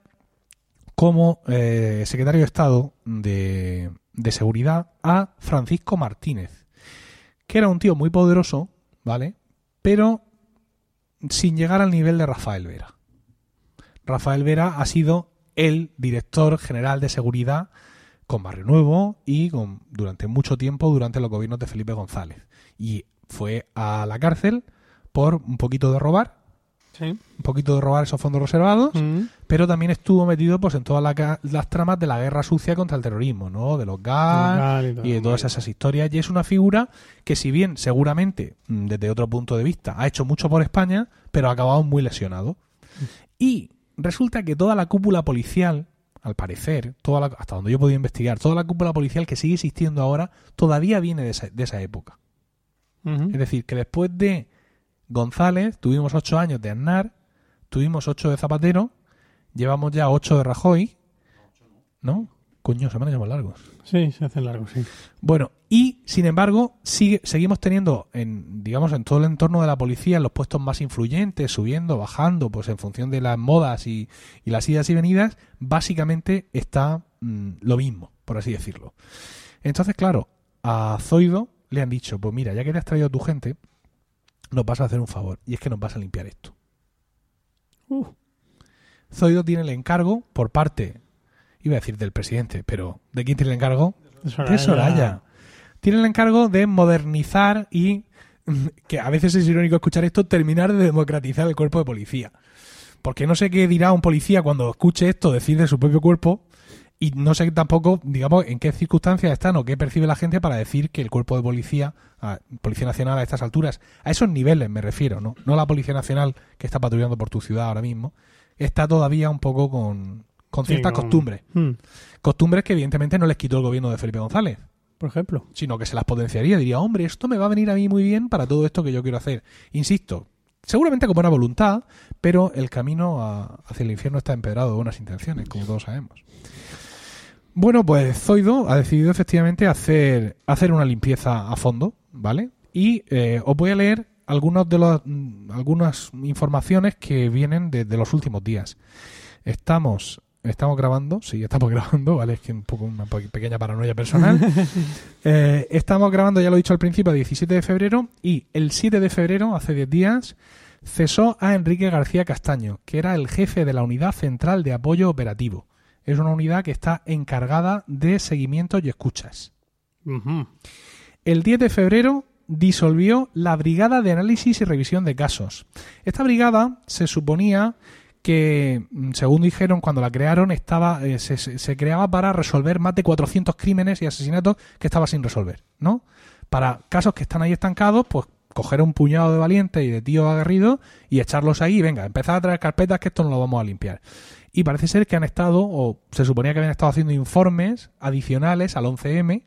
S1: como eh, secretario de Estado de, de Seguridad a Francisco Martínez, que era un tío muy poderoso, ¿vale? Pero sin llegar al nivel de Rafael Vera. Rafael Vera ha sido el director general de seguridad con Barrio Nuevo y con, durante mucho tiempo durante los gobiernos de Felipe González. Y fue a la cárcel por un poquito de robar,
S2: Sí.
S1: un poquito de robar esos fondos reservados,
S2: Mm.
S1: pero también estuvo metido pues en todas la las tramas de la guerra sucia contra el terrorismo, ¿no? De los GAL y de todas esas historias. Y es una figura que si bien seguramente mm, desde otro punto de vista ha hecho mucho por España, pero ha acabado muy lesionado. Y resulta que toda la cúpula policial, al parecer, toda la- hasta donde yo he podido investigar, toda la cúpula policial que sigue existiendo ahora, todavía viene de esa, de esa época. Es decir, que después de González tuvimos ocho años de Aznar, tuvimos ocho de Zapatero, llevamos ya ocho de Rajoy, ¿no? Coño, se me han hecho más largos.
S2: Sí, se hacen largos, sí.
S1: Bueno, y sin embargo, sigue, seguimos teniendo, en, digamos, en todo el entorno de la policía, en los puestos más influyentes, subiendo, bajando, pues en función de las modas y, y las idas y venidas, básicamente está mm, lo mismo, por así decirlo. Entonces, claro, a Zoido le han dicho, pues mira, ya que te has traído a tu gente, nos vas a hacer un favor, y es que nos vas a limpiar esto.
S2: Uh,
S1: Zoido tiene el encargo por parte, iba a decir del presidente, pero ¿de quién tiene el encargo?
S2: Soraya.
S1: de Soraya. Tiene el encargo de modernizar y, que a veces es irónico escuchar esto, terminar de democratizar el cuerpo de policía. Porque no sé qué dirá un policía cuando escuche esto decir de su propio cuerpo y no sé tampoco, digamos, en qué circunstancias están o qué percibe la gente para decir que el cuerpo de policía, a- Policía Nacional a estas alturas, a esos niveles me refiero, ¿no? No la Policía Nacional que está patrullando por tu ciudad ahora mismo, está todavía un poco con, con
S2: Sí,
S1: ciertas costumbres.
S2: Mm.
S1: Costumbres que evidentemente no les quitó el gobierno de Felipe González
S2: Por ejemplo.
S1: sino que se las potenciaría. Diría, hombre, esto me va a venir a mí muy bien para todo esto que yo quiero hacer. Insisto, seguramente con buena voluntad, pero el camino a- hacia el infierno está empedrado de buenas intenciones, como todos sabemos. Bueno, pues Zoido ha decidido efectivamente hacer, hacer una limpieza a fondo, ¿vale? Y eh, os voy a leer algunos de los, mm, algunas informaciones que vienen de, de los últimos días. Estamos, estamos grabando, sí, estamos grabando, ¿vale? Es que un poco una pe- pequeña paranoia personal. Eh, estamos grabando, ya lo he dicho al principio, el 17 de febrero y el 7 de febrero, hace 10 días, cesó a Enrique García Castaño, que era el jefe de la Unidad Central de Apoyo Operativo. Es una unidad que está encargada de seguimiento y escuchas. El 10 de febrero disolvió la Brigada de Análisis y Revisión de Casos. Esta brigada se suponía que, mm, según dijeron cuando la crearon, estaba eh, se, se- creaba para resolver más de 400 crímenes y asesinatos que estaba sin resolver, ¿no? Para casos que están ahí estancados, pues coger un puñado de valientes y de tíos aguerridos y echarlos ahí, venga, empezar a traer carpetas que esto no lo vamos a limpiar. Y parece ser que han estado, o se suponía que habían estado haciendo informes adicionales al 11M,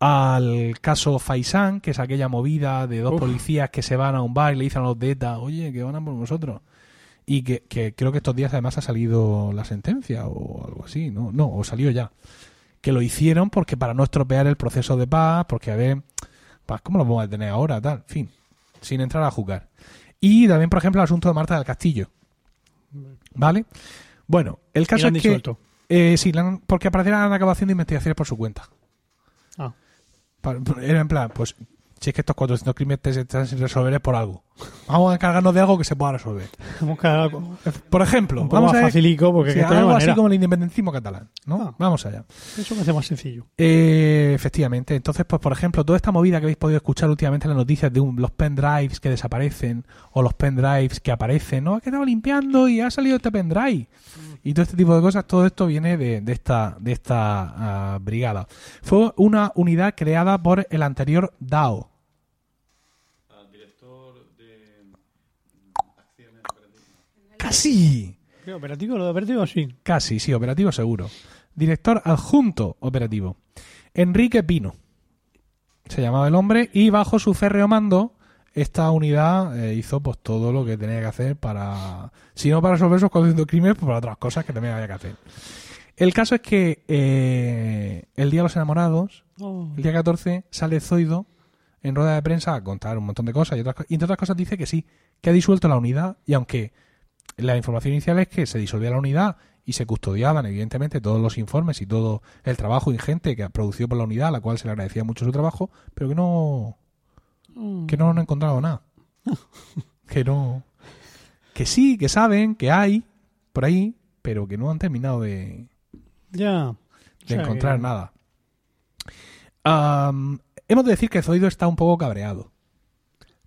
S1: al caso Faisán, que es aquella movida de dos
S2: Uf.
S1: policías que se van a un bar y le dicen a los de ETA, oye, que van a por nosotros. Y que, que creo que estos días además ha salido la sentencia o algo así, ¿no? No, o salió ya. Que lo hicieron porque para no estropear el proceso de paz, porque a ver, pues, ¿cómo lo vamos a detener ahora? Tal, fin, sin entrar a jugar. Y también, por ejemplo, el asunto de Marta del Castillo. ¿Vale? Bueno, el caso es que...
S2: disuelto.
S1: Eh, sí, porque aparecerán han acabado haciendo investigaciones por su cuenta.
S2: Ah.
S1: Era en plan, pues si es que estos 400 crímenes están sin resolver es por algo. Vamos a encargarnos de algo que se pueda resolver.
S2: Vamos a
S1: Por ejemplo, vamos a ver
S2: facilico porque
S1: sí,
S2: que
S1: algo así como el independentismo catalán. ¿no?
S2: Ah.
S1: Vamos allá.
S2: Eso me hace más sencillo.
S1: Eh, efectivamente. Entonces, pues por ejemplo, toda esta movida que habéis podido escuchar últimamente en las noticias de un- los pendrives que desaparecen o los pendrives que aparecen, ¿no? Ha quedado limpiando y ha salido este pendrive. Y todo este tipo de cosas, todo esto viene de, de esta, de esta ah, brigada. Fue una unidad creada por el anterior DAO. ¡Casi!
S2: ¿Qué, ¿Operativo? ¿Lo de operativo? Sí.
S1: Casi, sí, operativo seguro. Director adjunto operativo. Enrique Pino. Se llamaba el hombre y bajo su férreo mando esta unidad eh, hizo pues todo lo que tenía que hacer para, si no para resolver esos conduciendo crímenes, pues para otras cosas que también había que hacer. El caso es que eh, el Día de los Enamorados,
S2: Oh.
S1: el día 14, sale Zoido en rueda de prensa a contar un montón de cosas y, otras, y entre otras cosas dice que sí, que ha disuelto la unidad y aunque la información inicial es que se disolvía la unidad y se custodiaban evidentemente todos los informes y todo el trabajo ingente que ha producido por la unidad, a la cual se le agradecía mucho su trabajo, pero que no
S2: Mm.
S1: que no han encontrado nada. que no. Que sí, que saben, que hay por ahí, pero que no han terminado de,
S2: Ya.
S1: De encontrar nada. Hemos de decir que Zoido está un poco cabreado.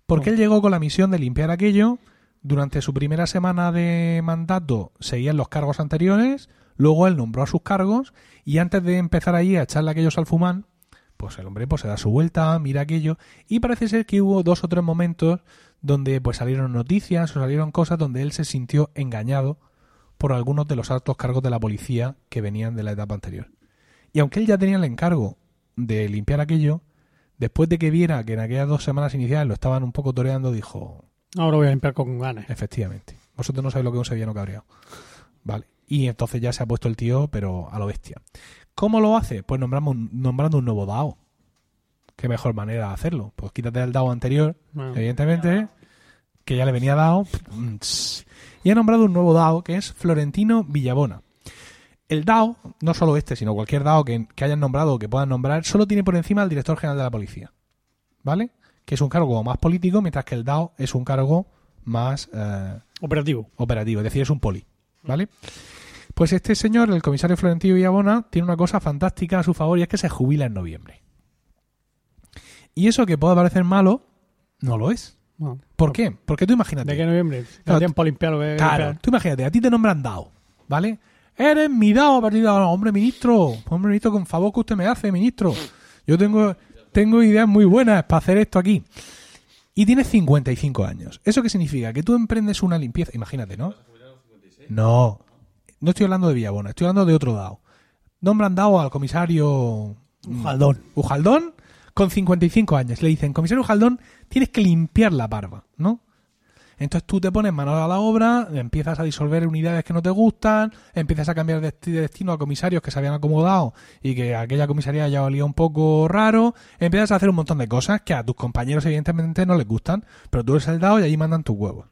S1: Porque
S2: Oh.
S1: él llegó con la misión de limpiar aquello. Durante su primera semana de mandato seguían los cargos anteriores. Luego él nombró a sus cargos. Y antes de empezar allí a echarle aquellos al fumán, pues el hombre pues se da su vuelta, mira aquello. Y parece ser que hubo dos o tres momentos donde pues salieron noticias o salieron cosas donde él se sintió engañado por algunos de los altos cargos de la policía que venían de la etapa anterior. Y aunque él ya tenía el encargo de limpiar aquello, después de que viera que en aquellas dos semanas iniciales lo estaban un poco toreando, dijo,
S2: Ahora voy a limpiar con ganas.
S1: efectivamente, vosotros no sabéis lo que es un sevillano cabreado. Vale. Y entonces ya se ha puesto el tío, pero a lo bestia. ¿Cómo lo hace? Pues nombramos, un- nombrando un nuevo DAO. ¿Qué mejor manera de hacerlo? Pues quítate el DAO anterior,
S2: Bueno,
S1: evidentemente, que ya le venía dado. Y ha nombrado un nuevo DAO que es Florentino Villabona. El DAO, no solo este, sino cualquier DAO que, que hayan nombrado o que puedan nombrar, solo tiene por encima al director general de la policía. ¿Vale? Que es un cargo más político, mientras que el DAO es un cargo más eh,
S2: Operativo.
S1: operativo, es decir, es un poli. ¿Vale? Pues este señor, el comisario Florentino Villabona, tiene una cosa fantástica a su favor y es que se jubila en noviembre. Y eso que puede parecer malo, no lo es. ¿Por qué? Porque tú imagínate.
S2: ¿De qué noviembre?
S1: Claro,
S2: tiempo a limpiar lo que
S1: Claro,
S2: limpiar.
S1: tú imagínate, a ti te nombran DAO, ¿vale? Eres mi DAO a partir de ahora, hombre ministro, hombre ministro, con favor que usted me hace, ministro. Yo tengo, tengo ideas muy buenas para hacer esto aquí. Y tienes 55 años. ¿Eso qué significa? Que tú emprendes una limpieza, imagínate, ¿no? No, no estoy hablando de Villabona, estoy hablando de otro DAO. Nombran DAO al comisario mm,
S2: Ujaldón.
S1: Ujaldón con 55 años. Le dicen, comisario Ujaldón, tienes que limpiar la barba, ¿no? Entonces tú te pones manos a la obra, empiezas a disolver unidades que no te gustan, empiezas a cambiar de, de destino a comisarios que se habían acomodado y que aquella comisaría ya olía un poco raro, empiezas a hacer un montón de cosas que a tus compañeros evidentemente no les gustan, pero tú eres el dado y allí mandan tus huevos.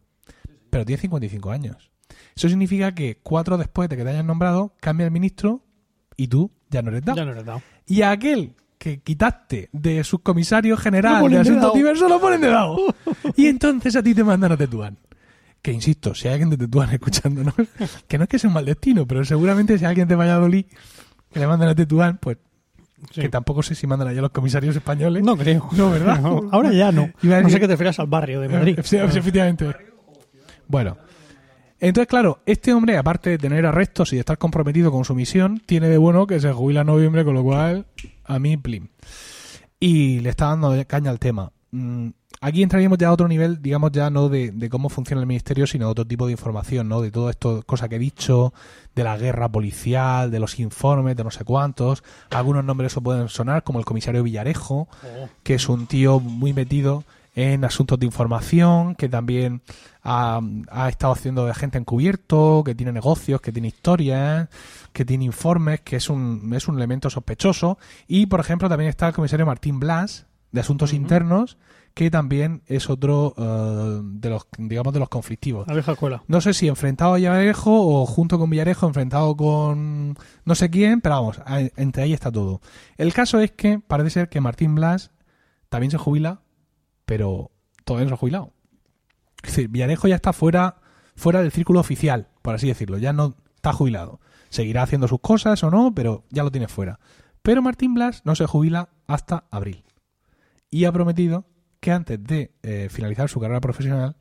S1: Pero tienes 55 años. Eso significa que cuatro después de que te hayan nombrado, cambia el ministro y tú ya no eres dado.
S2: Ya no he dado.
S1: Y aquel que quitaste de subcomisario general de asuntos diversos, lo ponen de dado. Y entonces a ti te mandan a Tetuán. Que insisto, si hay alguien de Tetuán escuchándonos, que no es que sea un mal destino, pero seguramente si hay alguien de Valladolid que le mandan a Tetuán, pues
S2: Sí.
S1: que tampoco sé si mandan allá los comisarios españoles.
S2: No creo.
S1: No, ¿verdad?
S2: No, ahora ya no. No sé que te refieras al barrio de Madrid.
S1: Sí, efectivamente. Bueno. Entonces, claro, este hombre, aparte de tener arrestos y de estar comprometido con su misión, tiene de bueno que se jubila en noviembre, con lo cual, a mí, plim. Y le está dando caña al tema. Mm, Aquí entraríamos ya a otro nivel, digamos ya no de, de cómo funciona el ministerio, sino de otro tipo de información, ¿no? De todo esto, cosa que he dicho, de la guerra policial, de los informes, de no sé cuántos. Algunos nombres eso pueden sonar, como el comisario Villarejo,
S2: Oh.
S1: que es un tío muy metido en asuntos de información, que también ha, ha estado haciendo de gente encubierto, que tiene negocios, que tiene historias, que tiene informes, que es un, es un elemento sospechoso. Y, por ejemplo, también está el comisario Martín Blas, de Asuntos. Internos, que también es otro eh, de los, digamos, de los conflictivos.
S2: La vieja escuela.
S1: No sé si enfrentado a Villarejo o junto con Villarejo enfrentado con no sé quién, pero vamos, entre ahí está todo. El caso es que parece ser que Martín Blas también se jubila, pero todavía no se ha jubilado. Es decir, Villarejo ya está fuera, fuera del círculo oficial, por así decirlo, ya no está jubilado. Seguirá haciendo sus cosas o no, pero ya lo tiene fuera. Pero Martín Blas no se jubila hasta abril. Y ha prometido que antes de eh, finalizar su carrera profesional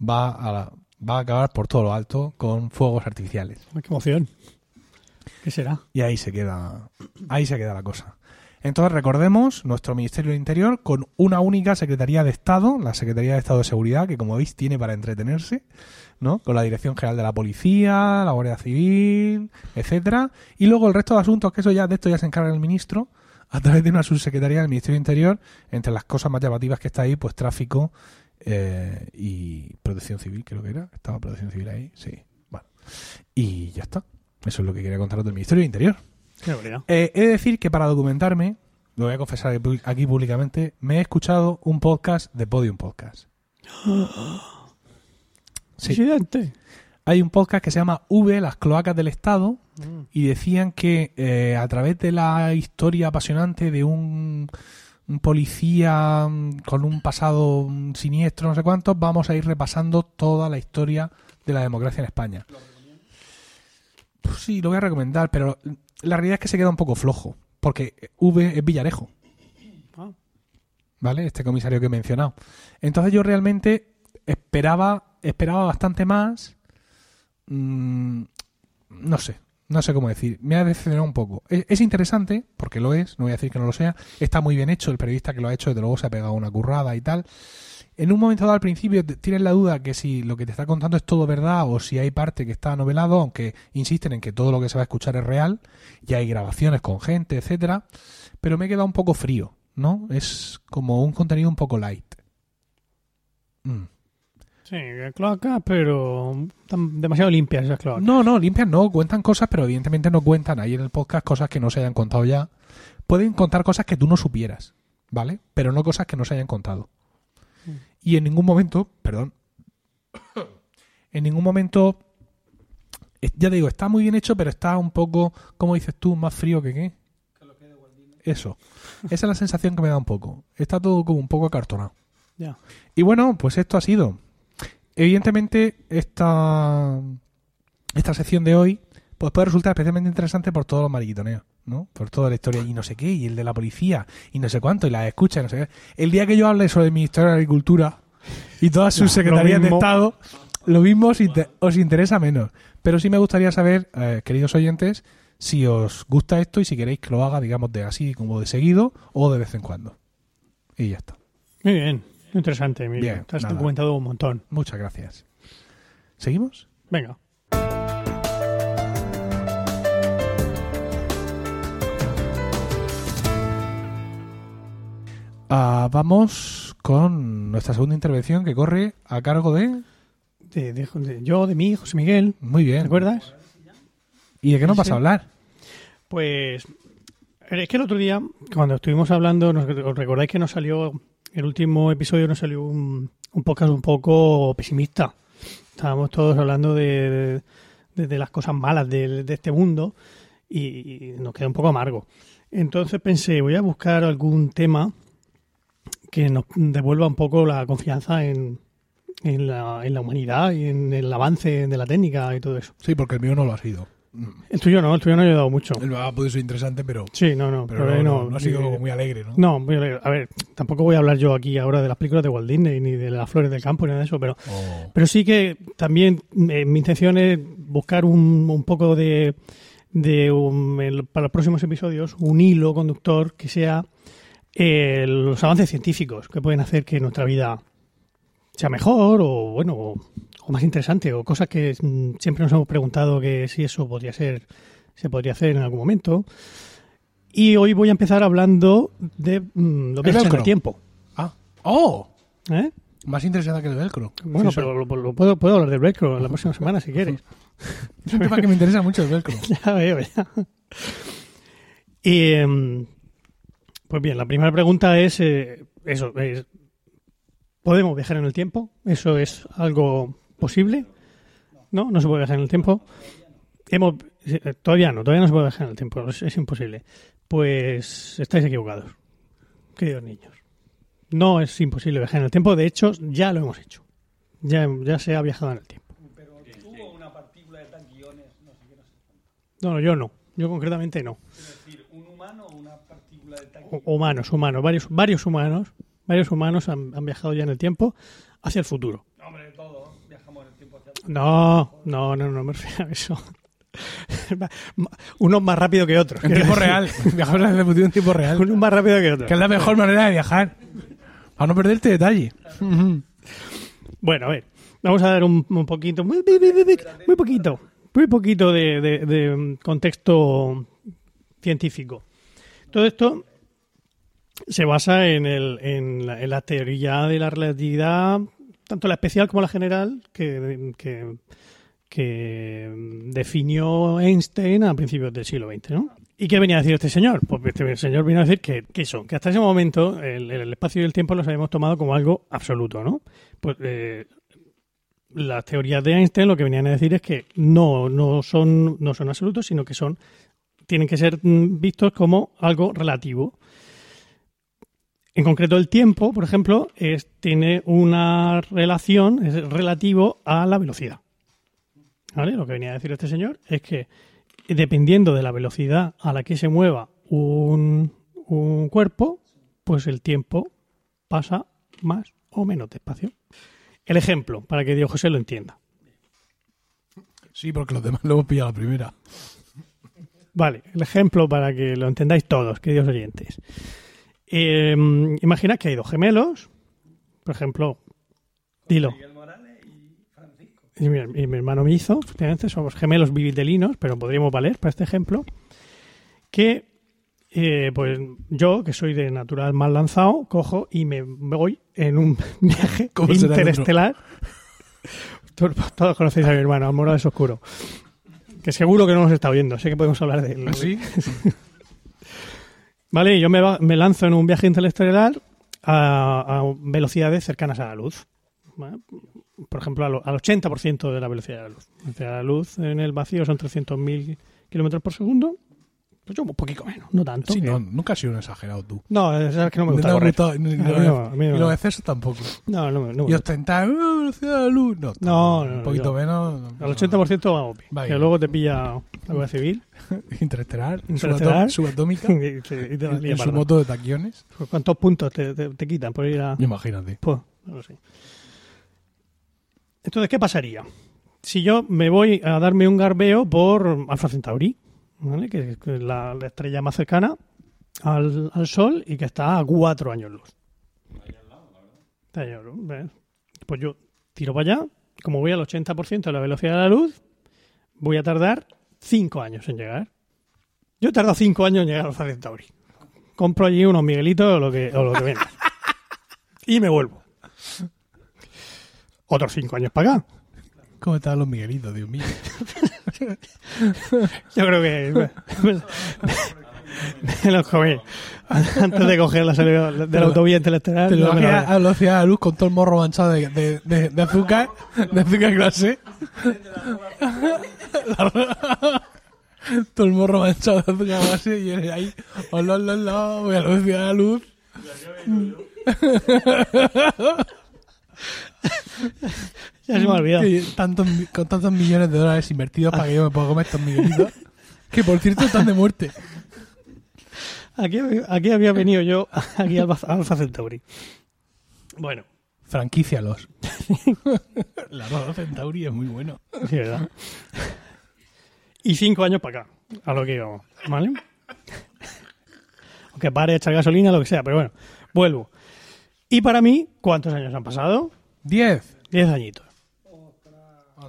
S1: va a, la- va a acabar por todo lo alto con fuegos artificiales.
S2: Qué emoción. ¿Qué será?
S1: Y ahí se queda, ahí se queda la cosa. Entonces recordemos nuestro Ministerio del Interior con una única Secretaría de Estado, la Secretaría de Estado de Seguridad, que como veis tiene para entretenerse, ¿no? Con la Dirección General de la Policía, la Guardia Civil, etcétera, y luego el resto de asuntos que eso ya de esto ya se encarga el ministro a través de una subsecretaría del Ministerio del Interior, entre las cosas más llamativas que está ahí, pues tráfico eh, y protección civil, creo que era. Estaba protección civil ahí, sí. Bueno. Y ya está. Eso es lo que quería contaros del Ministerio del Interior. Eh, he de decir que para documentarme, lo voy a confesar aquí- públicamente, me he escuchado un podcast de Podium Podcast. Sí.
S2: Presidente.
S1: Hay un podcast que se llama V, las cloacas del Estado, y decían que eh, a través de la historia apasionante de un, un policía mm, con un pasado mm, siniestro, no sé cuántos, vamos a ir repasando toda la historia de la democracia en España. Pues sí, lo voy a recomendar, pero la realidad es que se queda un poco flojo, porque V es Villarejo.
S2: Ah.
S1: ¿Vale? Este comisario que he mencionado. Entonces yo realmente esperaba, esperaba bastante más. Mm, no sé, no sé cómo decir. Me ha decepcionado un poco. Es, es interesante, porque lo es, no voy a decir que no lo sea. Está muy bien hecho, el periodista que lo ha hecho, desde luego se ha pegado una currada y tal. En un momento dado al principio tienes la duda que si lo que te está contando es todo verdad o si hay parte que está novelado, aunque insisten en que todo lo que se va a escuchar es real, y hay grabaciones con gente, etcétera, pero me he quedado un poco frío, ¿no? Es como un contenido un poco light. Mm.
S2: Sí, cloacas, pero están demasiado limpias esas cloacas.
S1: No, no, limpian no, cuentan cosas, pero evidentemente no cuentan ahí en el podcast cosas que no se hayan contado ya. Pueden contar cosas que tú no supieras, ¿vale? Pero no cosas que no se hayan contado. Y en ningún momento, perdón, en ningún momento, ya te digo, está muy bien hecho, pero está un poco, como dices tú, más frío que qué. Eso. Esa es la sensación que me da un poco. Está todo como un poco acartonado.
S2: Ya.
S1: Y bueno, pues esto ha sido. Evidentemente, esta, esta sección de hoy pues puede resultar especialmente interesante por todos los mariquitoneos, ¿no? Por toda la historia y no sé qué, y el de la policía, y no sé cuánto, y las escuchas, y no sé qué. El día que yo hable sobre el Ministerio de Agricultura y todas sus secretarías de. Estado, lo mismo os, inte- os interesa menos. Pero sí me gustaría saber, eh, queridos oyentes, si os gusta esto y si queréis que lo haga, digamos, de así como de seguido o de vez en cuando. Y ya está.
S2: Muy bien. Interesante, Emilio.
S1: Bien,
S2: Te has documentado un montón.
S1: Muchas gracias. ¿Seguimos?
S2: Venga.
S1: Ah, vamos con nuestra segunda intervención que corre a cargo de...
S2: De, de- de- yo, de mí, José Miguel.
S1: Muy
S2: ¿Te
S1: bien.
S2: acuerdas?
S1: ¿Y de qué nos
S2: Sí,
S1: vas a hablar?
S2: Pues es que el otro día, cuando estuvimos hablando, nos, os recordáis que nos salió, el último episodio nos salió un, un podcast un poco pesimista. Estábamos todos hablando de, de- de las cosas malas de, de este mundo y, y nos queda un poco amargo. Entonces pensé, voy a buscar algún tema que nos devuelva un poco la confianza en, en, la, en la humanidad y en el avance de la técnica y todo eso.
S1: Sí, porque el mío no lo ha sido.
S2: El tuyo no, el tuyo no ha ayudado mucho.
S1: El ha podido ser interesante, pero,
S2: Sí, no, no,
S1: pero
S2: pero,
S1: no,
S2: no,
S1: no ha sido
S2: eh,
S1: muy alegre, ¿no?
S2: No, voy a leer. a ver, tampoco voy a hablar yo aquí ahora de las películas de Walt Disney ni de las flores del campo ni nada de eso, pero,
S1: Oh.
S2: pero sí que también eh, mi intención es buscar un, un poco de, de un- el- para los próximos episodios un hilo conductor que sea eh, los avances científicos que pueden hacer que nuestra vida sea mejor o bueno o, o más interesante o cosas que mm, siempre nos hemos preguntado que si eso podría ser se podría hacer en algún momento y hoy voy a empezar hablando de mm, viajes en
S1: velcro.
S2: el tiempo
S1: Ah. ¡Oh!
S2: ¿eh?
S1: Más interesante que el velcro.
S2: bueno
S1: Sí,
S2: pero lo, lo puedo, puedo hablar del velcro la próxima semana si quieres
S1: Es un tema que me interesa mucho el velcro.
S2: ya veo, ya. Y, em, pues bien, la primera pregunta es, eh, eso, es, ¿podemos viajar en el tiempo? ¿Eso es algo posible? ¿No? No se puede viajar en el tiempo. Hemos, eh, todavía no, todavía no se puede viajar en el tiempo, es, es imposible. Pues estáis equivocados, queridos niños. No es imposible viajar en el tiempo, de hecho, ya lo hemos hecho. Ya, ya se ha viajado en el tiempo.
S3: Tú o una partícula de tanquiones, no sé qué, no sé.
S2: No, no, yo no. Yo concretamente no.
S3: Es decir, un humano o una
S2: humanos, humanos, varios, varios humanos, varios humanos han, han viajado ya en el tiempo hacia el futuro.
S3: No, hombre, todos viajamos en el tiempo hacia
S2: No, no, no, no me refiero a eso. Unos más rápido que otros.
S1: En tiempo
S2: decir.
S1: real. Viajar en el futuro en tiempo real.
S2: Unos más rápido que otros.
S1: Que es la mejor manera de viajar. Para no perderte detalle.
S2: Bueno, a ver, vamos a dar un, un poquito, muy, muy, muy, muy- muy poquito, muy poquito de, de- de, contexto científico. Todo esto se basa en, la, teoría de la relatividad, tanto la especial como la general, que, definió Einstein a principios del siglo XX, ¿no? ¿Y qué venía a decir este señor? Pues este señor vino a decir que, que eso, que hasta ese momento el, el espacio y el tiempo los habíamos tomado como algo absoluto, ¿no? Pues eh, las teorías de Einstein lo que venían a decir es que no, no son, no son absolutos, sino que son, tienen que ser mm, vistos como algo relativo. En concreto, el tiempo, por ejemplo, es, tiene una relación, es relativo a la velocidad. ¿Vale? Lo que venía a decir este señor es que dependiendo de la velocidad a la que se mueva un, un cuerpo, pues el tiempo pasa más o menos despacio. El ejemplo, para que Dios José lo entienda.
S1: Sí, porque los demás lo hemos pillado la primera.
S2: Vale, el ejemplo para que lo entendáis todos, queridos oyentes. Eh, imaginad que hay dos gemelos, por ejemplo, dilo.
S3: Miguel Morales y Francisco.
S2: Y mi, y mi hermano me hizo, efectivamente, somos gemelos bivitelinos, pero podríamos valer para este ejemplo, que eh, pues yo, que soy de natural mal lanzado, cojo y me voy en un viaje interestelar. Todos todos conocéis a mi hermano, Morales Oscuro. Que seguro que no nos está oyendo, sé que podemos hablar de él.
S1: ¿Sí?
S2: Vale, yo me, va- me lanzo en un viaje interestelar a, a velocidades cercanas a la luz. ¿vale? Por ejemplo, al, al 80% de la velocidad de la luz. O sea, la luz en el vacío son 300.000 kilómetros por segundo. Pues yo un poquito menos, no tanto.
S1: Sí,
S2: que-
S1: no, nunca has sido un exagerado tú.
S2: No, es que no me gusta
S1: No
S2: correr.
S1: gusta- ni-
S2: no, mí no.
S1: y los excesos tampoco.
S2: No, no, no
S1: Y ostentar, "Uh, velocidad de la luz. No,
S2: No, no,
S1: un
S2: no,
S1: poquito
S2: yo-
S1: menos. no,
S2: Al 80% vamos bien. Que luego te pilla la Guardia Civil
S1: Interestelar,
S2: Interestelar.
S1: subatómica,
S2: y te, y te
S1: en, en su moto de taquiones.
S2: Pues, ¿Cuántos puntos te, te- te quitan por ir a...?
S1: Imagínate.
S2: Pues, no lo sé. Entonces, ¿qué pasaría? Si yo me voy a darme un garbeo por Alfa Centauri, ¿vale? que es la, la estrella más cercana al, al Sol y que está a cuatro años luz. Está ahí al lado, ¿ves? Pues yo tiro para allá, como voy al 80% de la velocidad de la luz, voy a tardar cinco años en llegar. Yo he tardado cinco años en llegar a Alfa Centauri. Compro allí unos miguelitos o lo que, o lo que venga. y me vuelvo. Otros cinco años para acá.
S1: ¿Cómo están los Miguelitos, Dios mío?
S2: Yo creo que me, los comí. Antes de coger la salida de la autovía interestelar.
S1: Te lo
S2: no
S1: a velocidad de la luz con todo el morro manchado de, de, de, de azúcar, de azúcar clase. todo el morro manchado de azúcar clase y él ahí, hola, hola, hola, voy a la velocidad de la luz.
S2: Ya se me ha olvidado.
S1: Y tantos, con tantos millones de dólares invertidos para que yo me pueda comer estos miguelitos. Que por cierto están de muerte.
S2: Aquí, aquí había venido yo, aquí al Alfa Alfa Centauri. Bueno,
S1: Franquícialos. la Rodo Centauri es muy bueno.
S2: sí, ¿verdad? Y cinco años para acá, a lo que íbamos, ¿vale? Aunque pare de echar gasolina, lo que sea, pero bueno, vuelvo. Y para mí, ¿cuántos años han pasado?
S1: Diez.
S2: Diez añitos.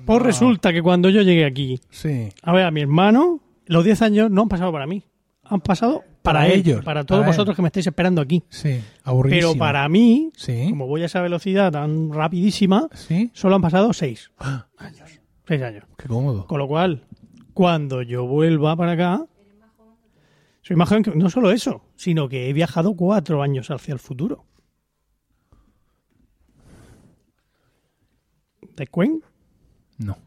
S2: Pues resulta que cuando yo llegué aquí
S1: Sí.
S2: a ver a mi hermano, los 10 años no han pasado para mí. Han pasado para,
S1: Para
S2: él,
S1: ellos,
S2: para todos
S1: para él.
S2: vosotros que me estáis esperando aquí.
S1: Sí. Aburridísimo.
S2: Pero para mí,
S1: Sí.
S2: como voy a esa velocidad tan rapidísima,
S1: Sí.
S2: solo han pasado 6 años. 6 años.
S1: Qué cómodo.
S2: Con lo cual, cuando yo vuelva para acá, soy más joven que... No solo eso, sino que he viajado 4 años hacia el futuro. ¿Te cuento?
S1: No.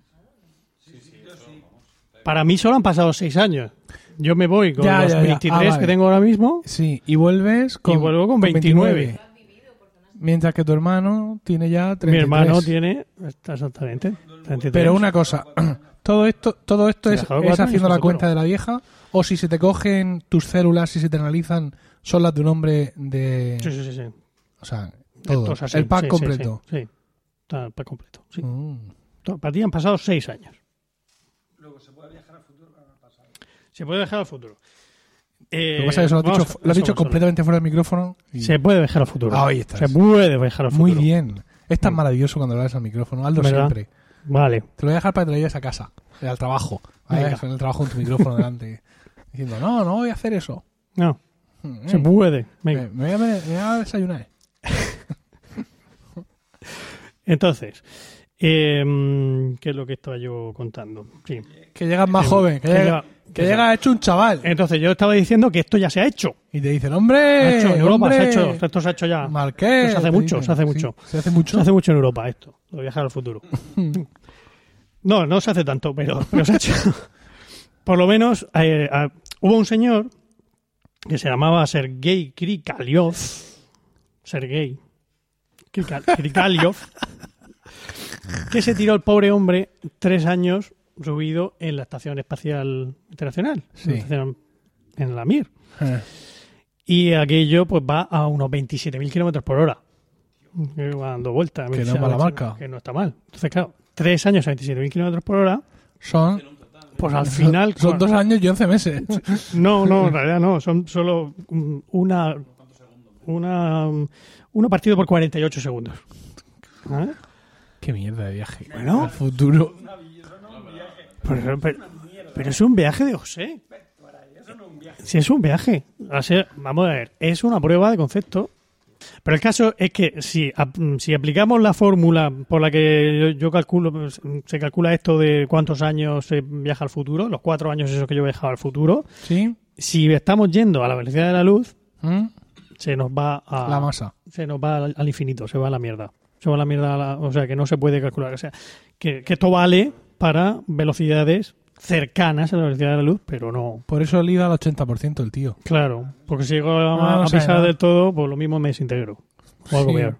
S2: Para mí solo han pasado 6 años. Yo me voy con
S1: Ya,
S2: los
S1: ya, ya.
S2: 23
S1: Ah, vale.
S2: que tengo ahora mismo.
S1: Sí, y vuelves con,
S2: Y vuelvo con 29.
S1: Mientras que tu hermano tiene ya 33.
S2: Mi hermano tiene... está Exactamente. 33.
S1: Pero una cosa, todo esto, todo esto es,
S2: dejaba
S1: es
S2: cuatro
S1: haciendo la
S2: en
S1: cuenta de la vieja, o si se te cogen tus células y se te analizan, son las de un hombre de...
S2: Sí, sí, sí. sí.
S1: O sea, todo.
S2: Esto es así.
S1: el pack
S2: Sí, sí,
S1: completo.
S2: Sí, sí. Está el pack completo. Sí.
S1: Mm.
S2: Para ti han pasado 6 años.
S3: Luego se puede viajar al futuro
S2: Se puede viajar al futuro. Eh,
S1: Lo que pasa es que eso lo has dicho,
S2: a-
S1: lo has
S2: eso
S1: dicho
S2: vamos a
S1: completamente fuera del micrófono. y-.
S2: Se puede viajar al futuro.
S1: Ah, ahí estás.
S2: Se puede viajar al futuro.
S1: Muy bien. Es tan maravilloso cuando lo hablas al micrófono. Hazlo
S2: ¿Verdad?
S1: siempre.
S2: Vale.
S1: Te lo voy a dejar para que te lo lleves a casa, eh, al trabajo. ¿vale? En el trabajo con tu micrófono delante. Diciendo, no, no voy a hacer eso.
S2: No,
S1: Mm,
S2: se
S1: mm,
S2: puede. Venga.
S1: me voy a, me voy a desayunar.
S2: Entonces, eh, ¿qué es lo que estaba yo contando? Sí.
S1: Que llegas más
S2: Sí,
S1: joven, que,
S2: que
S1: llega- que llegas hecho un chaval.
S2: Entonces, yo estaba diciendo que esto ya se ha hecho.
S1: Y te dicen,
S2: Se
S1: hombre,
S2: hecho en Europa, se ha hecho. Esto se ha hecho ya.
S1: Marqués.
S2: Pues hace mucho, se hace
S1: Sí,
S2: mucho.
S1: se hace mucho.
S2: Se hace mucho en Europa esto, lo de viajar al futuro. No, no se hace tanto, pero, pero se ha hecho. Por lo menos eh, ah, hubo un señor que se llamaba Sergei Krikaliov. Sergei Krika- Krikaliov. Que se tiró el pobre hombre tres años subido en la Estación Espacial Internacional.
S1: Sí.
S2: En la estación- en la Mir.
S1: Eh,
S2: Y aquello pues va a unos 27.000 kilómetros por hora. Que va dando vueltas.
S1: Que no es mala marca.
S2: Que no está mal. Entonces, claro, tres años a 27.000 kilómetros por hora,
S1: Son,
S2: pues al final...
S1: son dos años y once meses.
S2: No, no, en realidad no. Son solo mm, una... una uno partido por 48 segundos. ¿Vale?
S1: Qué mierda de viaje.
S2: Bueno.
S1: Al futuro.
S2: Pero, pero- pero es un viaje de José. Si es un viaje. O sea, vamos a ver, es una prueba de concepto. Pero el caso es que si, ap- si aplicamos la fórmula por la que yo, yo calculo, pues, se calcula esto de cuántos años se viaja al futuro, los cuatro años esos que yo he viajado al futuro,
S1: ¿Sí?
S2: si estamos yendo a la velocidad de la luz,
S1: ¿Mm?
S2: se nos va a,
S1: La masa.
S2: se nos va al, al infinito, se va a la mierda. Se va a la mierda, a la- o sea, que no se puede calcular. O sea, que, que esto vale para velocidades cercanas a la velocidad de la luz, pero no.
S1: Por eso le iba al 80% el tío.
S2: Claro, porque si llego a,
S1: No, no
S2: a pisar del todo, pues lo mismo me desintegro. O algo
S1: Sí.
S2: peor.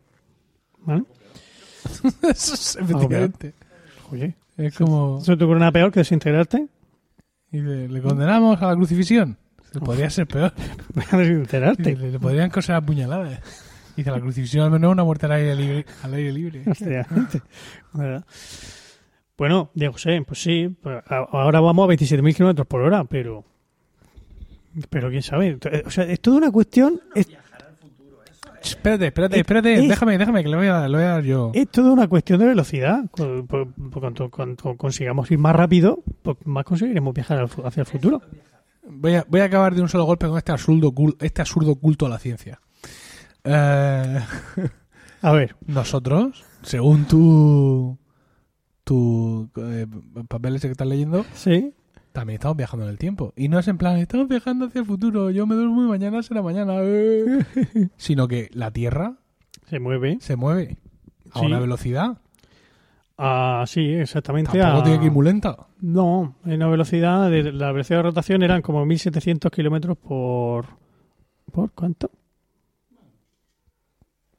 S2: ¿Vale?
S1: Eso es, efectivamente.
S2: Oye,
S1: Es como...
S2: ¿eso te ocurre nada peor que desintegrarte?
S1: Dice, ¿le condenamos a la crucifixión? Podría ser peor.
S2: desintegrarte.
S1: Le, le podrían coser a puñaladas. Dice, la crucifixión al menos es una muerte al aire libre. Al aire libre.
S2: Hostia, ¿verdad? Bueno, Diego José, pues sí, pues ahora vamos a 27.000 kilómetros por hora, pero. Pero quién sabe. O sea, es toda una cuestión. Es,
S1: Espérate, espérate,
S2: Es-
S1: espérate.
S2: es-
S1: Déjame, déjame, que le voy a dar, le voy a dar yo.
S2: es toda una cuestión de velocidad. Cu- cu- cu- Cuanto, cuanto consigamos ir más rápido, pues más conseguiremos viajar al hacia el futuro.
S1: Voy a, voy a acabar de un solo golpe con este absurdo, este absurdo culto a la ciencia. Eh,
S2: A ver,
S1: nosotros, según tu, tu eh, papel ese que estás leyendo,
S2: sí.
S1: también estamos viajando en el tiempo. Y no es en plan, estamos viajando hacia el futuro, yo me duermo y mañana será mañana. eh. Sino que la Tierra
S2: Se mueve.
S1: se mueve a
S2: Sí.
S1: una velocidad.
S2: Ah, sí, exactamente.
S1: Tampoco
S2: a-
S1: tiene que ir muy lenta.
S2: No, en una velocidad de la velocidad de rotación eran como 1700 kilómetros por. ¿Por cuánto?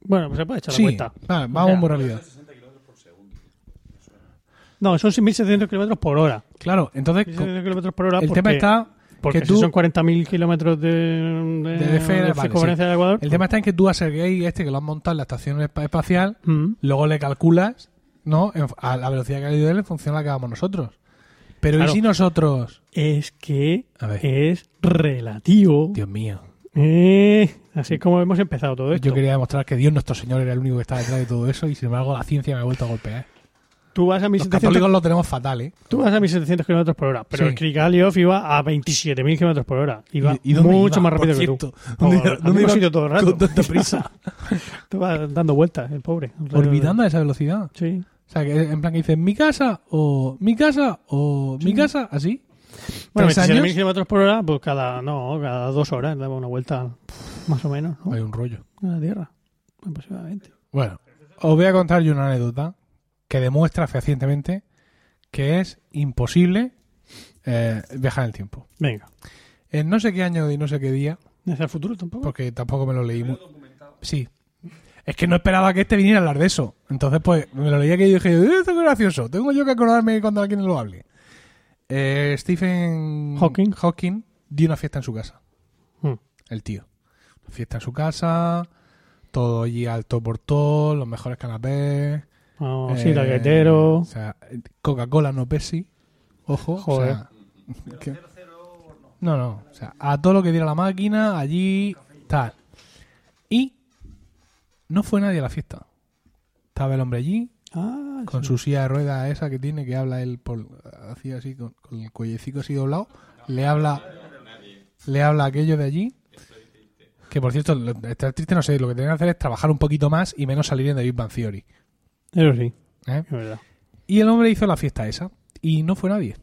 S2: Bueno, pues se puede echar
S1: Sí,
S2: la cuenta.
S1: vale, vamos
S2: sea,
S1: por realidad.
S2: No, son 1700 kilómetros por hora.
S1: Claro, entonces
S2: 1700 kilómetros por hora.
S1: el
S2: porque,
S1: tema está
S2: Porque
S1: que
S2: si son 40.000 kilómetros de, de,
S1: De
S2: de
S1: vale,
S2: circunferencia del Ecuador.
S1: El tema está en que tú a Sergei, este que lo han montado en la estación espa- espacial,
S2: Mm.
S1: luego le calculas, ¿no? En- A la velocidad que ha ido él en función a la que hagamos nosotros. Pero
S2: Claro.
S1: ¿y si nosotros?
S2: Es que
S1: A ver.
S2: es relativo.
S1: Dios mío.
S2: Eh, así es como hemos empezado todo esto.
S1: Yo quería demostrar que Dios nuestro Señor era el único que estaba detrás de todo eso y sin embargo la ciencia me ha vuelto a golpear.
S2: Tú vas a
S1: Los
S2: 1700
S1: católicos lo tenemos fatal, ¿eh?
S2: Tú vas a 1700 kilómetros por hora, pero
S1: Sí.
S2: el Krikaliov iba a 27.000 kilómetros por hora. Iba
S1: ¿Y- y
S2: mucho
S1: iba,
S2: más rápido que tú.
S1: ¿Dónde iba- iba
S2: sitio todo el rato.
S1: Con tanta prisa.
S2: Te va dando vueltas, el pobre.
S1: Orbitando a esa velocidad.
S2: Sí.
S1: O sea, que en plan que dices, mi casa, o mi casa, o mi casa, así.
S2: Bueno,
S1: ¿Tres
S2: 27.000
S1: años?
S2: kilómetros por hora, pues cada, no, cada dos horas daba una vuelta, más o menos, ¿no?
S1: Hay un rollo.
S2: A la Tierra, aproximadamente.
S1: Bueno, os voy a contar yo una anécdota que demuestra fehacientemente que es imposible eh, viajar en el tiempo.
S2: Venga.
S1: En no sé qué año y no sé qué día,
S2: ¿Hacia el futuro tampoco?
S1: porque tampoco me lo leí. mu- Sí. Es que no esperaba que este viniera a hablar de eso. Entonces, pues, me lo leía que yo dije, "Eh, esto es gracioso. Tengo yo que acordarme cuando alguien lo hable. Eh, Stephen
S2: Hawking.
S1: Hawking dio una fiesta en su casa.
S2: Mm.
S1: El tío. Una fiesta en su casa, todo allí alto por todo, los mejores canapés.
S2: Oh,
S1: eh,
S2: sí, galletero.
S1: O sea, Coca-Cola, no Pepsi. Ojo.
S2: Joder.
S1: O sea, que- No, no. O sea, a todo lo que diera la máquina, allí, tal. Y no fue nadie a la fiesta. Estaba el hombre allí,
S2: Ah,
S1: con
S2: sí.
S1: su silla de ruedas esa que tiene, que habla él por, así, así, con, con el cuellecico así doblado. Le habla, le habla aquello de allí. Que por cierto, lo- estar triste no sé, lo que tienen que hacer es trabajar un poquito más y menos salir en The Big Bang Theory.
S2: Eso sí,
S1: ¿eh?
S2: es verdad.
S1: Y el hombre hizo la fiesta esa. Y no fue nadie.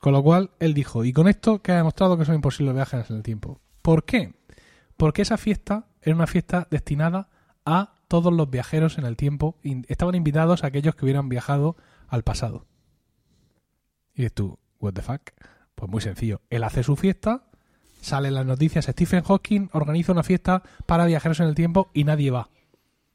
S1: Con lo cual, él dijo, y con esto que ha demostrado que son imposibles viajes en el tiempo. ¿Por qué? Porque esa fiesta era una fiesta destinada a todos los viajeros en el tiempo. Estaban invitados a aquellos que hubieran viajado al pasado. Y tú, what the fuck? Pues muy sencillo. Él hace su fiesta, sale en las noticias, Stephen Hawking organiza una fiesta para viajeros en el tiempo y nadie va.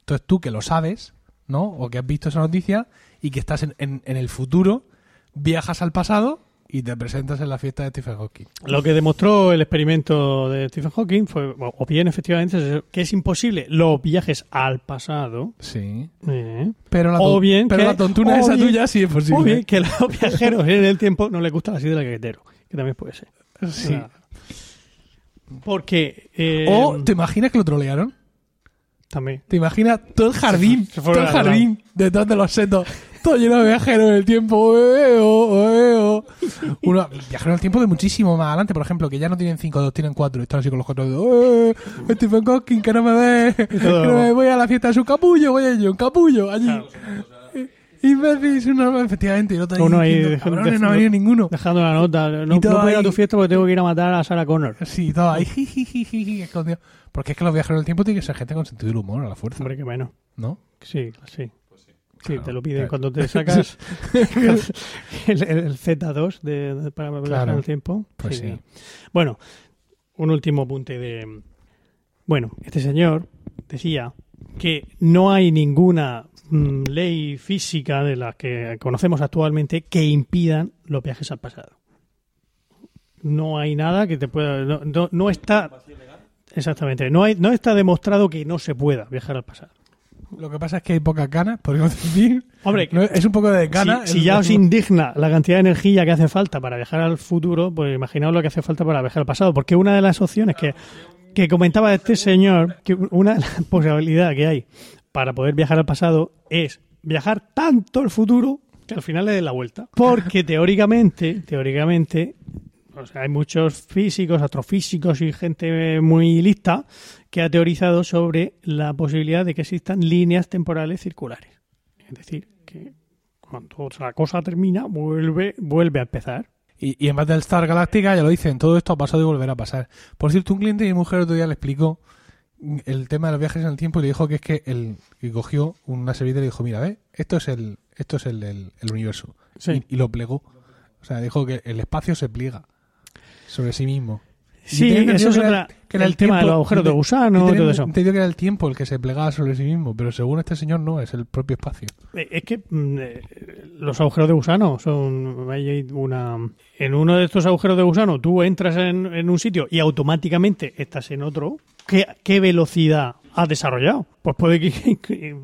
S1: Entonces tú que lo sabes, ¿no? O que has visto esa noticia y que estás en- en el futuro, viajas al pasado y te presentas en la fiesta de Stephen Hawking.
S2: Lo que demostró el experimento de Stephen Hawking fue, o bien efectivamente, que es imposible los viajes al pasado.
S1: Sí.
S2: ¿eh?
S1: Pero la,
S2: O bien
S1: pero
S2: que-
S1: la tontuna esa
S2: bien-
S1: tuya sí es posible.
S2: O bien que los viajeros en el tiempo no les gusta la sidra del gaguetero, que también puede ser.
S1: Sí.
S2: Porque... eh,
S1: O, ¿te imaginas que lo trolearon?
S2: También.
S1: ¿Te imaginas todo el jardín, todo el jardín detrás de los setos, todo lleno de viajeros en el tiempo? ¡eh, eh, oh! Uno, viajeros en el tiempo de muchísimo más adelante, por ejemplo, que ya no tienen cinco dedos, tienen cuatro, y están así con los cuatro dedos. ¡Eh, Stephen Hawking, que no me ve! No me voy a la fiesta de su capullo, voy a yo, un capullo, allí. Y me decís uno, efectivamente, y el otro
S2: Uno ahí
S1: diciendo,
S2: dejando-
S1: no ha venido ninguno.
S2: Dejando la nota. No, no puedo ir a tu fiesta porque tengo que ir a matar a Sarah Connor.
S1: Sí, todo ahí, jijijiji, escondido. Porque es que los viajeros en el tiempo tienen que ser gente con sentido del humor, a la fuerza,
S2: Hombre, que menos.
S1: ¿no?
S2: Sí, sí. Sí,
S1: Claro.
S2: te lo piden
S1: Claro.
S2: cuando te sacas el, el Z2 de, de- para viajar
S1: Claro.
S2: el tiempo.
S1: Pues sí.
S2: Bueno, un último apunte de... Bueno, este señor decía que no hay ninguna mm, ley física de las que conocemos actualmente que impidan los viajes al pasado. No hay nada que te pueda... No, no- no está... Exactamente. No, hay, no está demostrado que no se pueda viajar al pasado.
S1: Lo que pasa es que hay pocas ganas, podríamos decir.
S2: Hombre,
S1: No, es un poco de gana.
S2: si, si ya os indigna la cantidad de energía que hace falta para viajar al futuro, pues imaginaos lo que hace falta para viajar al pasado. Porque una de las opciones que, que comentaba este señor, que una de las posibilidades que hay para poder viajar al pasado es viajar tanto al futuro que al final le dé la vuelta. Porque teóricamente, teóricamente, o sea, hay muchos físicos, astrofísicos y gente muy lista que ha teorizado sobre la posibilidad de que existan líneas temporales circulares. Es decir, que cuando la cosa termina, vuelve, vuelve a empezar.
S1: Y, y en Battlestar Galactica ya lo dicen, todo esto ha pasado y volverá a pasar. Por cierto, un cliente mi mujer otro día le explicó el tema de los viajes en el tiempo y le dijo que es que él que cogió una servilleta y le dijo, mira, ve, esto es el, esto es el, el- el universo.
S2: Sí.
S1: Y, y lo plegó. O sea, dijo que el espacio se pliega sobre sí mismo.
S2: Sí, eso es
S1: que era- que era
S2: el tema de los agujeros de gusano todo eso.
S1: entendido que era el tiempo el que se plegaba sobre sí mismo, pero según este señor no, es el propio espacio.
S2: Eh, Es que mm, eh, los agujeros de gusano son. Hay una. En uno de estos agujeros de gusano, tú entras en, en un sitio y automáticamente estás en otro. ¿Qué, qué velocidad has desarrollado? Pues puede que. que-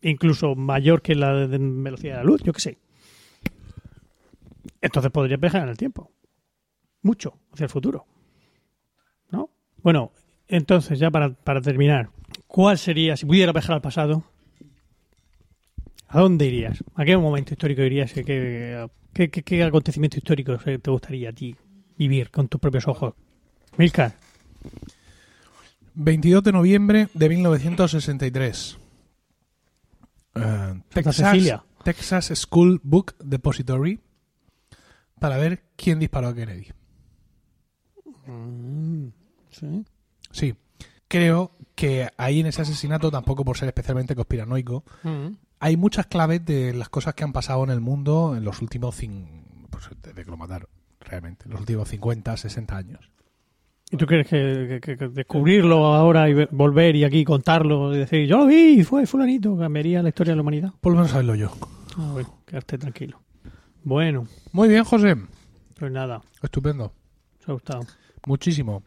S2: incluso mayor que la de velocidad de la luz, yo qué sé. Entonces podría viajar en el tiempo. Mucho, hacia el futuro. ¿No? Bueno, entonces, ya para, para terminar, ¿cuál sería, si pudiera viajar al pasado, ¿A dónde irías? ¿A qué momento histórico irías? ¿Qué, qué, qué- qué- acontecimiento histórico te gustaría a ti vivir con tus propios ojos? Milcar,
S1: 22 de noviembre de 1963. Eh, Texas. Texas School Book Depository para ver quién disparó a Kennedy.
S2: ¿Sí?
S1: Sí, creo que ahí en ese asesinato, tampoco por ser especialmente conspiranoico, hay muchas claves de las cosas que han pasado en el mundo en los últimos, cin- pues, desde que lo mataron, realmente, en los últimos 50, 60 años.
S2: ¿Y tú crees que, que- que- que descubrirlo ahora y ve- volver y aquí contarlo y decir, yo lo vi, fue fulanito, cambiaría la historia de la humanidad?
S1: Por lo menos saberlo yo.
S2: Ah, bueno, quedarte tranquilo. Bueno,
S1: Muy bien, José.
S2: pues nada,
S1: Estupendo.
S2: os ha gustado.
S1: Muchísimo.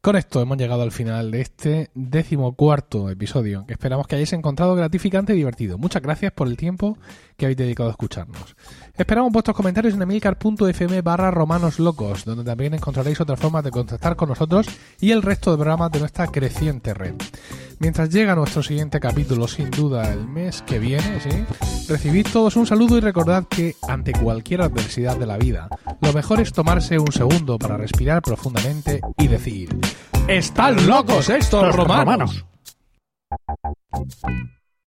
S1: Con esto hemos llegado al final de este decimocuarto episodio, esperamos que hayáis encontrado gratificante y divertido. Muchas gracias por el tiempo que habéis dedicado a escucharnos. Esperamos vuestros comentarios en emilcar.fm barra romanos locos, donde también encontraréis otras formas de contactar con nosotros y el resto de programas de nuestra creciente red. Mientras llega nuestro siguiente capítulo, sin duda el mes que viene, ¿sí? recibid todos un saludo y recordad que ante cualquier adversidad de la vida, lo mejor es tomarse un segundo para respirar profundamente y decir... ¡Están locos estos
S2: romanos.